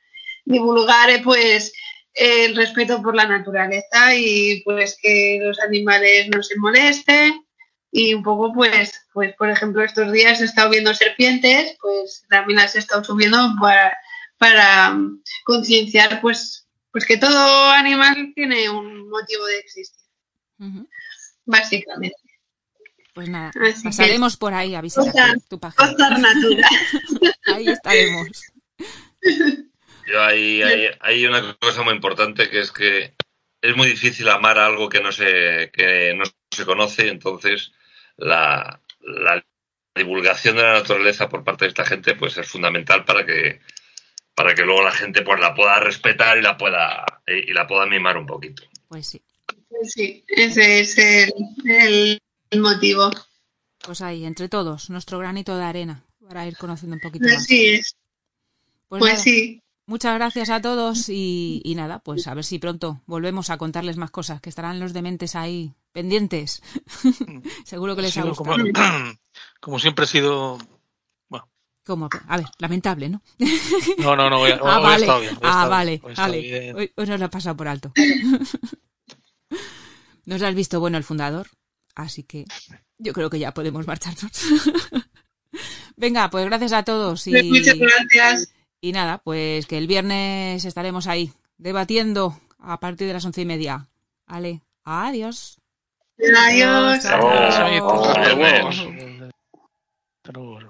Divulgar, eh, pues, el respeto por la naturaleza y pues que los animales no se molesten y un poco pues pues por ejemplo estos días he estado viendo serpientes pues también las he estado subiendo para, para um, concienciar pues pues que todo animal tiene un motivo de existir básicamente Pues nada, Así pasaremos por ahí a visitar Cozar- tu, página. Ahí estaremos. Yo hay, hay, hay una cosa muy importante que es que es muy difícil amar a algo que no se, que no se conoce, entonces la, la divulgación de la naturaleza por parte de esta gente pues es fundamental para que para que luego la gente pues la pueda respetar y la pueda y, y la pueda mimar un poquito. Pues sí. Sí, ese es el, el- el motivo. Pues ahí, entre todos, nuestro granito de arena para ir conociendo un poquito más. Así es. Pues, Pues sí. Muchas gracias a todos y, y nada, pues a ver si pronto volvemos a contarles más cosas, que estarán los dementes ahí pendientes. Seguro que les ha gustado. como, como siempre ha sido. Como, a ver, lamentable, ¿no? No, no, no, hoy, ah, hoy ha vale, estado bien. ah, vale, bien, vale. bien. Hoy, hoy nos lo ha pasado por alto. nos has visto bueno el fundador, así que yo creo que ya podemos marcharnos. Venga, pues gracias a todos y, Muchas gracias. Y nada, pues que el viernes estaremos ahí debatiendo a partir de las once y media. Vale, adiós. Adiós. Chao. Hasta luego.